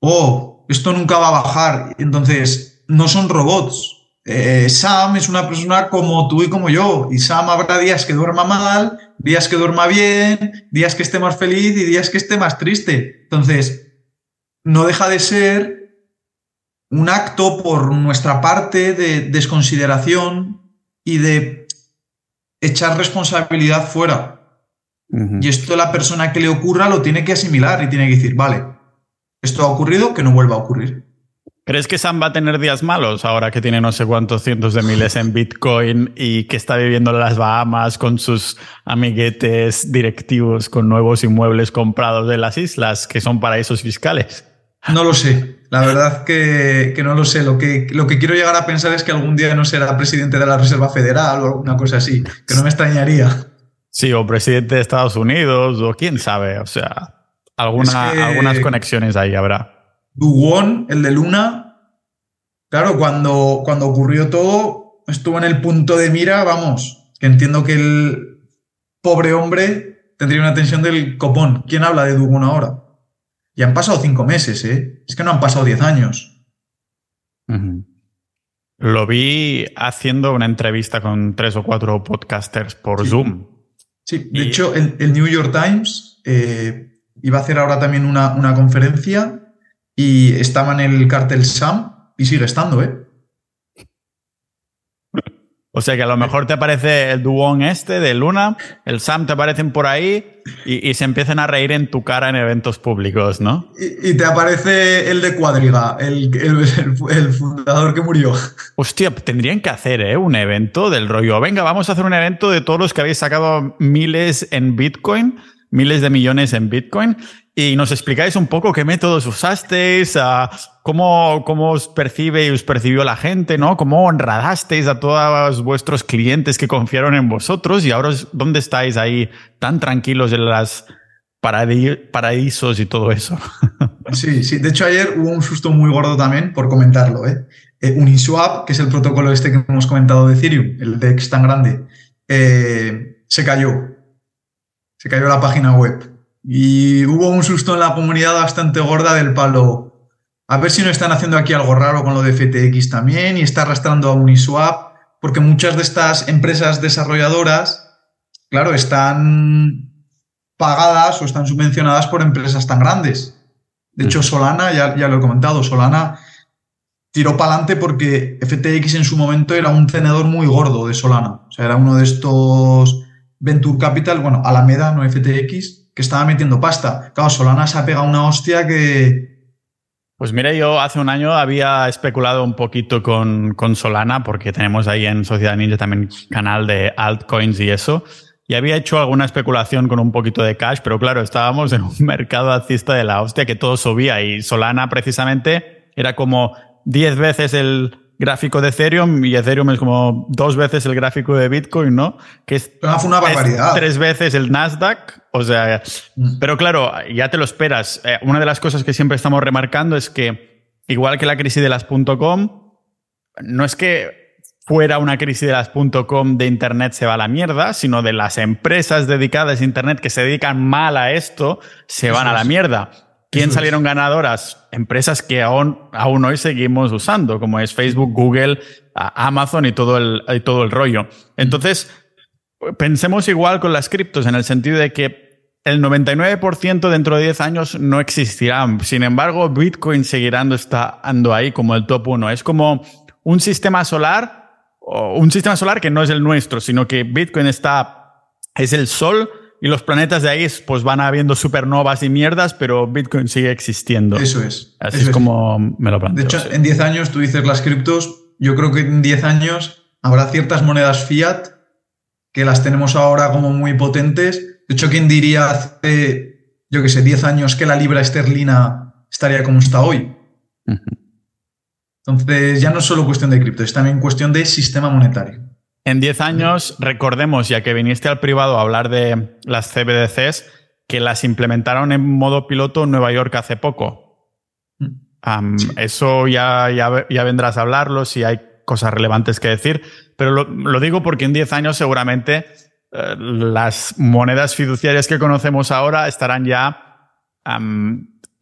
oh, esto nunca va a bajar. Entonces, no son robots. Eh, Sam es una persona como tú y como yo. Y Sam habrá días que duerma mal, días que duerma bien, días que esté más feliz y días que esté más triste. Entonces, no deja de ser un acto por nuestra parte de desconsideración y de echar responsabilidad fuera. Uh -huh. Y esto la persona que le ocurra lo tiene que asimilar y tiene que decir, vale, esto ha ocurrido, que no vuelva a ocurrir. ¿Crees que Sam va a tener días malos ahora que tiene no sé cuántos cientos de miles en Bitcoin y que está viviendo en las Bahamas con sus amiguetes directivos con nuevos inmuebles comprados de las islas que son paraísos fiscales? No lo sé. La verdad que, que, no lo sé. Lo que, lo que quiero llegar a pensar es que algún día no será presidente de la Reserva Federal o alguna cosa así, que no me extrañaría. Sí, o presidente de Estados Unidos, o quién sabe. O sea, alguna, es que algunas conexiones ahí habrá. Dugón, el de Luna, claro, cuando, cuando ocurrió todo, estuvo en el punto de mira, vamos, que entiendo que el pobre hombre tendría una tensión del copón. ¿Quién habla de Dugón ahora? Y han pasado cinco meses, ¿eh? Es que no han pasado diez años. Uh -huh. Lo vi haciendo una entrevista con tres o cuatro podcasters por sí. Zoom. Sí, de y... hecho, el, el, New York Times eh, iba a hacer ahora también una, una, conferencia y estaba en el cartel SAM y sigue estando, ¿eh? O sea que a lo mejor te aparece el Duón este de Luna, el Sam te aparecen por ahí y, y, se empiezan a reír en tu cara en eventos públicos, ¿no? Y, y te aparece el de Cuadriga, el, el, el, fundador que murió. Hostia, tendrían que hacer ¿eh? un evento del rollo. Venga, vamos a hacer un evento de todos los que habéis sacado miles en Bitcoin, miles de millones en Bitcoin, y nos explicáis un poco qué métodos usasteis, uh, cómo, cómo os percibe y os percibió la gente, ¿no? Cómo honradasteis a todos vuestros clientes que confiaron en vosotros y ahora dónde estáis ahí tan tranquilos en las paraísos y todo eso. Sí, sí. De hecho, ayer hubo un susto muy gordo también por comentarlo, ¿eh? eh Uniswap, que es el protocolo este que hemos comentado de Ethereum, el DEX tan grande, eh, se cayó. Se cayó la página web. Y hubo un susto en la comunidad bastante gorda del palo. A ver si no están haciendo aquí algo raro con lo de FTX también y está arrastrando a Uniswap, porque muchas de estas empresas desarrolladoras, claro, están pagadas o están subvencionadas por empresas tan grandes. De hecho, Solana, ya, ya lo he comentado, Solana tiró para adelante porque FTX en su momento era un tenedor muy gordo de Solana. O sea, era uno de estos Venture Capital, bueno, Alameda, no FTX, que estaba metiendo pasta. Claro, Solana se ha pegado una hostia que, pues mira, yo hace un año había especulado un poquito con, con, Solana, porque tenemos ahí en Sociedad Ninja también canal de altcoins y eso. Y había hecho alguna especulación con un poquito de cash, pero claro, estábamos en un mercado alcista de la hostia que todo subía y Solana precisamente era como 10 veces el, gráfico de Ethereum y Ethereum es como dos veces el gráfico de Bitcoin, ¿no? Que es, una barbaridad. tres veces el Nasdaq. O sea, mm. pero claro, ya te lo esperas. Eh, una de las cosas que siempre estamos remarcando es que, igual que la crisis de las .com, no es que fuera una crisis de las .com de Internet se va a la mierda, sino de las empresas dedicadas a Internet que se dedican mal a esto, se van a la mierda. ¿Quién salieron ganadoras? Empresas que aún, aún hoy seguimos usando, como es Facebook, Google, Amazon y todo el, y todo el rollo. Entonces, pensemos igual con las criptos, en el sentido de que el 99% dentro de 10 años no existirá. Sin embargo, Bitcoin seguirá estando ahí como el top 1. Es como un sistema solar, o un sistema solar que no es el nuestro, sino que Bitcoin está, es el sol y los planetas de ahí pues van habiendo supernovas y mierdas, pero Bitcoin sigue existiendo. Eso es. Así es, como me lo planteo. De hecho, en 10 años, tú dices las criptos, yo creo que en 10 años habrá ciertas monedas fiat que las tenemos ahora como muy potentes. De hecho, ¿quién diría hace, yo qué sé, 10 años que la libra esterlina estaría como está hoy? Entonces, ya no es solo cuestión de cripto, es también cuestión de sistema monetario. En 10 años, recordemos, ya que viniste al privado a hablar de las CBDCs, que las implementaron en modo piloto en Nueva York hace poco. Mm. Eso ya, ya, vendrás a hablarlo si hay cosas relevantes que decir, pero lo, digo porque en 10 años seguramente eh, las monedas fiduciarias que conocemos ahora estarán ya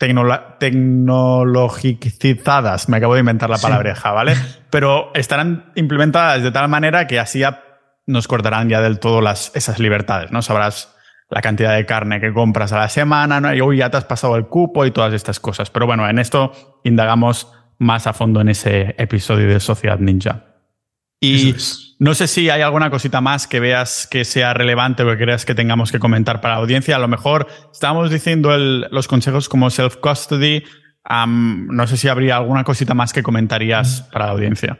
tecnologizadas, me acabo de inventar la palabreja, ¿vale? Pero estarán implementadas de tal manera que así ya nos cortarán ya del todo las, esas libertades, ¿no? Sabrás la cantidad de carne que compras a la semana, ¿no? y hoy ya te has pasado el cupo y todas estas cosas. Pero bueno, en esto indagamos más a fondo en ese episodio de Sociedad Ninja. Y no sé si hay alguna cosita más que veas que sea relevante o que creas que tengamos que comentar para la audiencia. A lo mejor estábamos diciendo los consejos como self-custody. no sé si habría alguna cosita más que comentarías para la audiencia.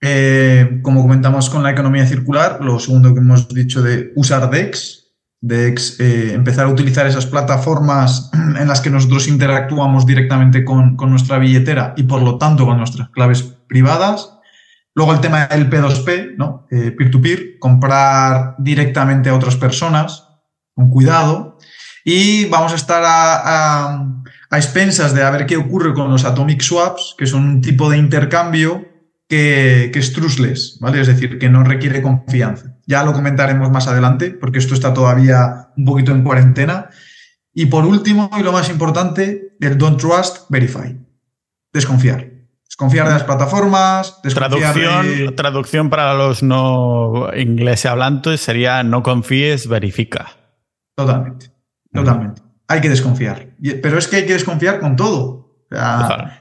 Eh, como comentamos con la economía circular, lo segundo que hemos dicho de usar DEX, DEX, eh, empezar a utilizar esas plataformas en las que nosotros interactuamos directamente con, con nuestra billetera y por lo tanto con nuestras claves privadas Luego el tema del P2P, ¿no? Eh, peer-to-peer, comprar directamente a otras personas, con cuidado. Y vamos a estar a, expensas de a ver qué ocurre con los atomic swaps, que son un tipo de intercambio que, que, es trustless, ¿vale? Es decir, que no requiere confianza. Ya lo comentaremos más adelante, porque esto está todavía un poquito en cuarentena. Y por último, y lo más importante, el don't trust, verify. Desconfiar. Desconfiar de las plataformas, traducción, traducción para los no ingleses hablantes sería no confíes, verifica. Totalmente, totalmente. Hay que desconfiar. Pero es que hay que desconfiar con todo.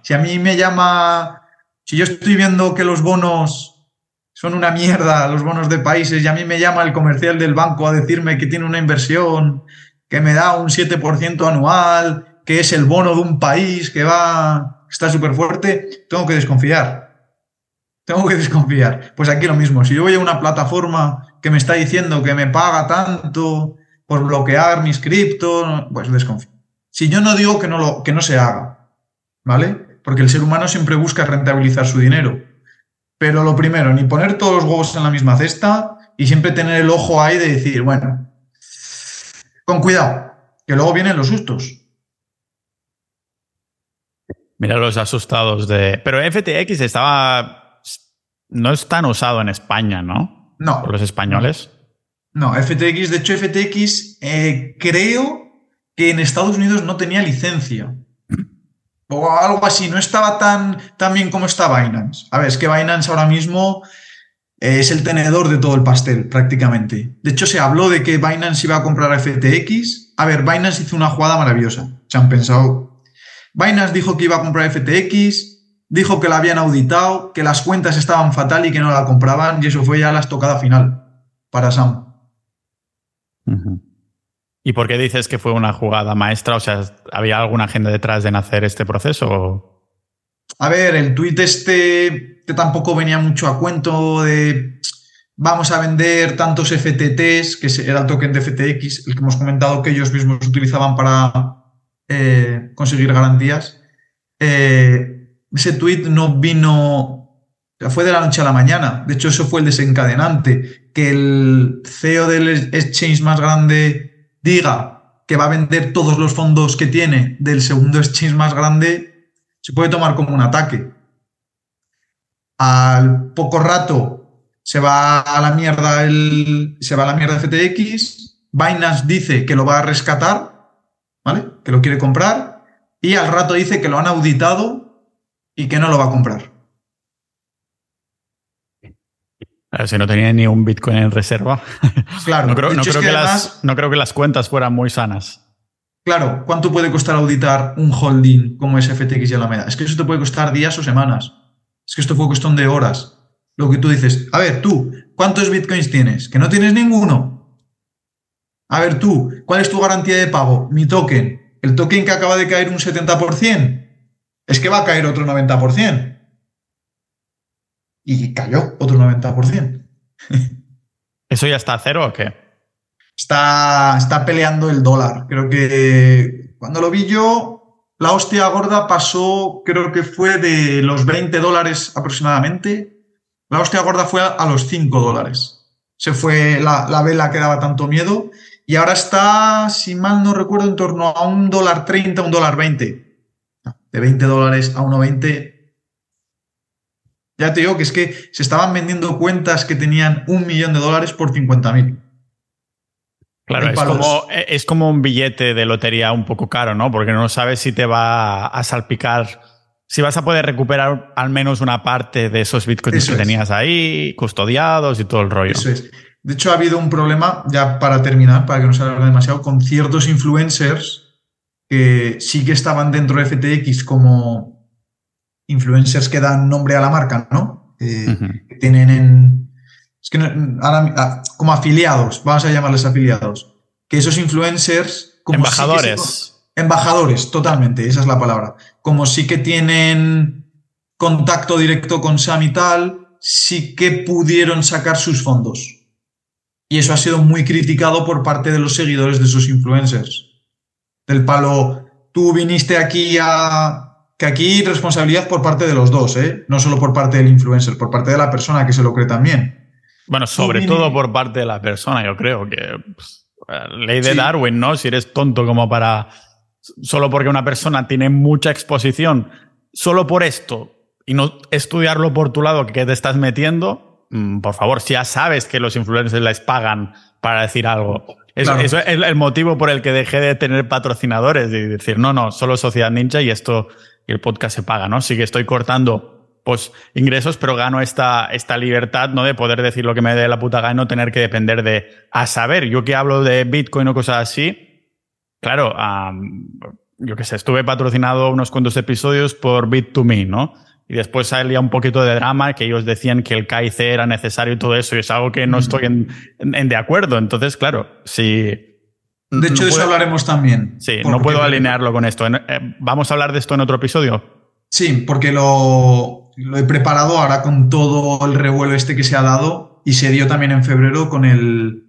si a mí me llama, si yo estoy viendo que los bonos son una mierda, los bonos de países, y a mí me llama el comercial del banco a decirme que tiene una inversión que me da un 7% anual, que es el bono de un país que va está súper fuerte, tengo que desconfiar. Tengo que desconfiar. Pues aquí lo mismo. Si yo voy a una plataforma que me está diciendo que me paga tanto por bloquear mis criptos, pues desconfío. Si yo no digo que no, lo, que no se haga, ¿vale? Porque el ser humano siempre busca rentabilizar su dinero. Pero lo primero, ni poner todos los huevos en la misma cesta y siempre tener el ojo ahí de decir, bueno, con cuidado, que luego vienen los sustos. Mira los asustados de. Pero FTX estaba. No es tan usado en España, ¿no? No. Por los españoles. No, FTX, de hecho, FTX eh, creo que en Estados Unidos no tenía licencia. O algo así, no estaba tan, tan bien como está Binance. A ver, es que Binance ahora mismo es el tenedor de todo el pastel, prácticamente. De hecho, se habló de que Binance iba a comprar FTX. A ver, Binance hizo una jugada maravillosa. Se han pensado, Binance dijo que iba a comprar FTX, dijo que la habían auditado, que las cuentas estaban fatal y que no la compraban, y eso fue ya la estocada final para Sam. ¿Y por qué dices que fue una jugada maestra? O sea, ¿había alguna agenda detrás de nacer este proceso? A ver, el tuit este tampoco venía mucho a cuento de vamos a vender tantos FTTs, que era el token de FTX, el que hemos comentado que ellos mismos utilizaban para eh, conseguir garantías. Eh, ese tweet no vino, fue de la noche a la mañana. De hecho, eso fue el desencadenante. Que el CEO del exchange más grande diga que va a vender todos los fondos que tiene del segundo exchange más grande, se puede tomar como un ataque. Al poco rato se va a la mierda el, se va a la mierda FTX. Binance dice que lo va a rescatar. Que lo quiere comprar. Y al rato dice que lo han auditado y que no lo va a comprar. Si no tenía ni un Bitcoin en reserva. Claro. no, creo, que, las, no creo que las cuentas fueran muy sanas. Claro, ¿cuánto puede costar auditar un holding como es FTX y Alameda? Es que eso te puede costar días o semanas. Es que esto fue cuestión de horas. Lo que tú dices, a ver, tú, ¿cuántos bitcoins tienes? Que no tienes ninguno. A ver, tú, ¿cuál es tu garantía de pago? Mi token. El token que acaba de caer un 70%. Es que va a caer otro 90% y cayó otro 90%. ¿Eso ya está a cero o qué? Está, está peleando el dólar. Creo que cuando lo vi yo, la hostia gorda pasó, creo que fue de los 20 dólares aproximadamente. La hostia gorda fue a los 5 dólares. Se fue la, vela que daba tanto miedo. Y ahora está, si mal no recuerdo, en torno a un dólar 30, un dólar 20. De 20 dólares a 1,20 ya te digo que es que se estaban vendiendo cuentas que tenían un millón de dólares por 50.000. Claro, es como, es como, un billete de lotería un poco caro, ¿no? Porque no sabes si te va a salpicar, si vas a poder recuperar al menos una parte de esos bitcoins que tenías ahí, custodiados y todo el rollo. Eso es. De hecho, ha habido un problema, ya para terminar, para que no se alargue demasiado, con ciertos influencers que sí que estaban dentro de FTX como influencers que dan nombre a la marca, ¿no? Eh, que tienen en. Es que ah, como afiliados, vamos a llamarles afiliados. Que esos influencers. Como embajadores. embajadores, totalmente, esa es la palabra. Como sí que tienen contacto directo con Sam y tal, sí que pudieron sacar sus fondos. Y eso ha sido muy criticado por parte de los seguidores de esos influencers. Del palo, tú viniste aquí a, que aquí responsabilidad por parte de los dos, ¿eh? no solo por parte del influencer, por parte de la persona que se lo cree también. Bueno, sobre todo por parte de la persona, yo creo que pues, ley de Darwin, ¿no? Si eres tonto como para solo porque una persona tiene mucha exposición, solo por esto y no estudiarlo por tu lado que te estás metiendo, por favor, si ya sabes que los influencers les pagan para decir algo. Eso, es el motivo por el que dejé de tener patrocinadores y decir, no, no, solo Sociedad Ninja y esto y el podcast se paga, ¿no? Sí que estoy cortando pues ingresos, pero gano esta, esta libertad, ¿no? De poder decir lo que me dé la puta gana y no tener que depender de, a saber, yo que hablo de Bitcoin o cosas así, claro, yo que sé, estuve patrocinado unos cuantos episodios por Bit2Me, ¿no? Y después salía un poquito de drama que ellos decían que el KIC era necesario y todo eso, y es algo que no estoy en, en de acuerdo. Entonces, claro, si de hecho, de eso hablaremos también. Sí, no puedo alinearlo con esto. Eh, ¿Vamos a hablar de esto en otro episodio? Sí, porque lo, he preparado ahora con todo el revuelo este que se ha dado y se dio también en febrero con el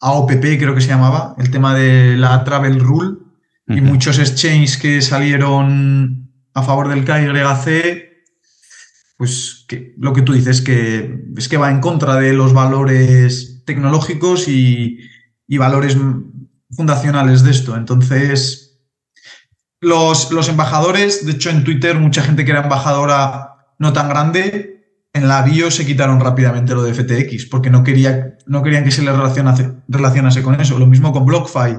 AOPP, creo que se llamaba, el tema de la Travel Rule y muchos exchanges que salieron a favor del KYC, pues lo que tú dices, que es que va en contra de los valores tecnológicos y, y valores fundacionales de esto. Entonces, los, los, embajadores, de hecho en Twitter mucha gente que era embajadora no tan grande, en la bio se quitaron rápidamente lo de FTX porque no, quería, no querían que se les relacionase, relacionase con eso. Lo mismo con BlockFi.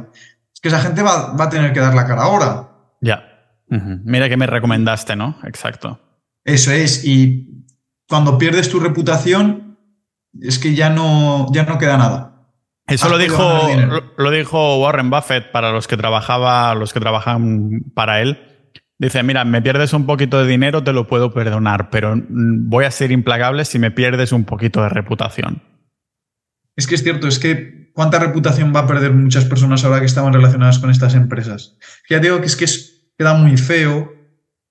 Es que esa gente va, va a tener que dar la cara ahora. Ya. Mira que me recomendaste, ¿no? Exacto. Eso es. Y cuando pierdes tu reputación, es que ya no, ya no queda nada. Eso lo dijo, lo, dijo Warren Buffett para los que trabajaba, los que trabajan para él. Dice, mira, me pierdes un poquito de dinero, te lo puedo perdonar, pero voy a ser implacable si me pierdes un poquito de reputación. Es que es cierto, es que cuánta reputación va a perder muchas personas ahora que estaban relacionadas con estas empresas. Ya digo que es que queda muy feo.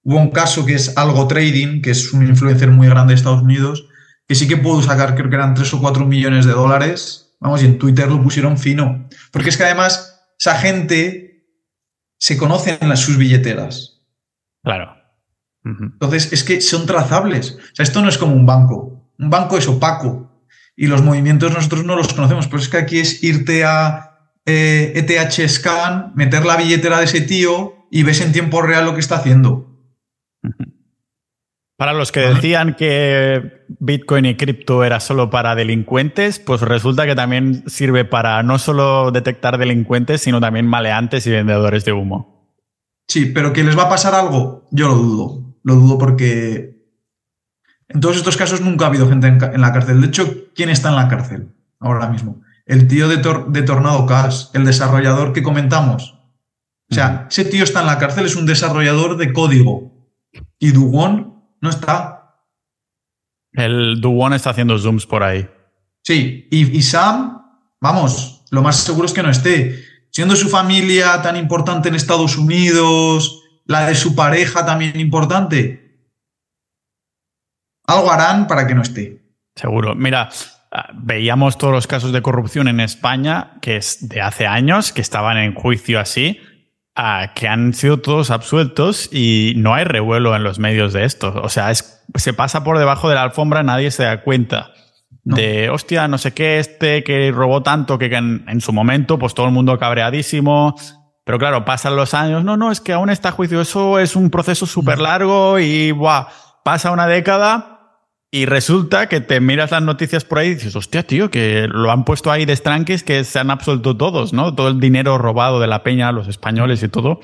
Hubo un caso que es Algo Trading, que es un influencer muy grande de Estados Unidos, que sí que pudo sacar, creo que eran 3 o 4 millones de dólares. Vamos, y en Twitter lo pusieron fino. Porque es que además esa gente se conoce en las, sus billeteras. Claro. Entonces, es que son trazables. O sea, esto no es como un banco. Un banco es opaco. Y los movimientos nosotros no los conocemos. Pero es que aquí es irte a ETH eh, e Scan, meter la billetera de ese tío y ves en tiempo real lo que está haciendo. Para los que decían que Bitcoin y cripto era solo para delincuentes, pues resulta que también sirve para no solo detectar delincuentes, sino también maleantes y vendedores de humo. Sí, pero que les va a pasar algo, yo lo dudo. Lo dudo porque en todos estos casos nunca ha habido gente en, la cárcel. De hecho, ¿quién está en la cárcel ahora mismo? El tío de, de Tornado Cash, el desarrollador que comentamos. O sea, ese tío está en la cárcel, es un desarrollador de código. Y Dugon no está. El Duwon está haciendo zooms por ahí. Sí, y, Sam, vamos, lo más seguro es que no esté. Siendo su familia tan importante en Estados Unidos, la de su pareja también importante, algo harán para que no esté. Seguro. Mira, ah, veíamos todos los casos de corrupción en España, que es de hace años, que estaban en juicio así que han sido todos absueltos y no hay revuelo en los medios de esto. O sea, es, se pasa por debajo de la alfombra, nadie se da cuenta. De, hostia, no sé qué, este que robó tanto que en, su momento, pues todo el mundo cabreadísimo. Pero claro, pasan los años. No, no, es que aún está juicio. Eso es un proceso súper largo y, buah, pasa una década y resulta que te miras las noticias por ahí y dices, hostia, tío, que lo han puesto ahí de estranques que se han absuelto todos, ¿no? Todo el dinero robado de la peña, los españoles y todo.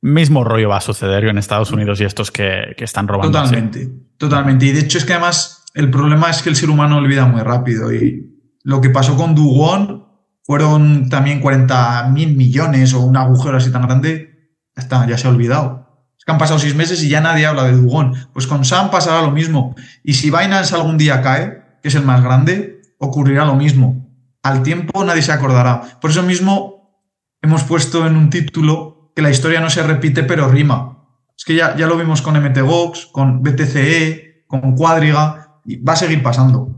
Mismo rollo va a suceder en Estados Unidos y estos que, están robando. Totalmente, totalmente. Y de hecho es que además el problema es que el ser humano olvida muy rápido. Y lo que pasó con Dugon fueron también 40 mil millones o un agujero así tan grande. Ya está, ya se ha olvidado han pasado seis meses y ya nadie habla de Dugón. Pues con Sam pasará lo mismo. Y si Binance algún día cae, que es el más grande, ocurrirá lo mismo. Al tiempo nadie se acordará. Por eso mismo hemos puesto en un título que la historia no se repite pero rima. Es que ya, ya lo vimos con MTGOX, con BTCE, con Cuadriga, y va a seguir pasando.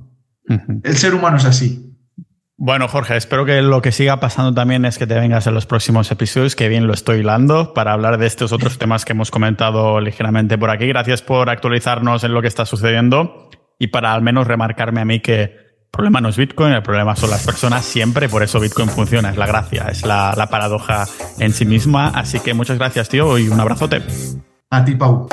El ser humano es así. Bueno, Jorge, espero que lo que siga pasando también es que te vengas en los próximos episodios, que bien lo estoy hilando, para hablar de estos otros temas que hemos comentado ligeramente por aquí. Gracias por actualizarnos en lo que está sucediendo y para al menos remarcarme a mí que el problema no es Bitcoin, el problema son las personas siempre, por eso Bitcoin funciona, es la gracia, es la, la paradoja en sí misma. Así que muchas gracias, tío, y un abrazote. A ti, Pau.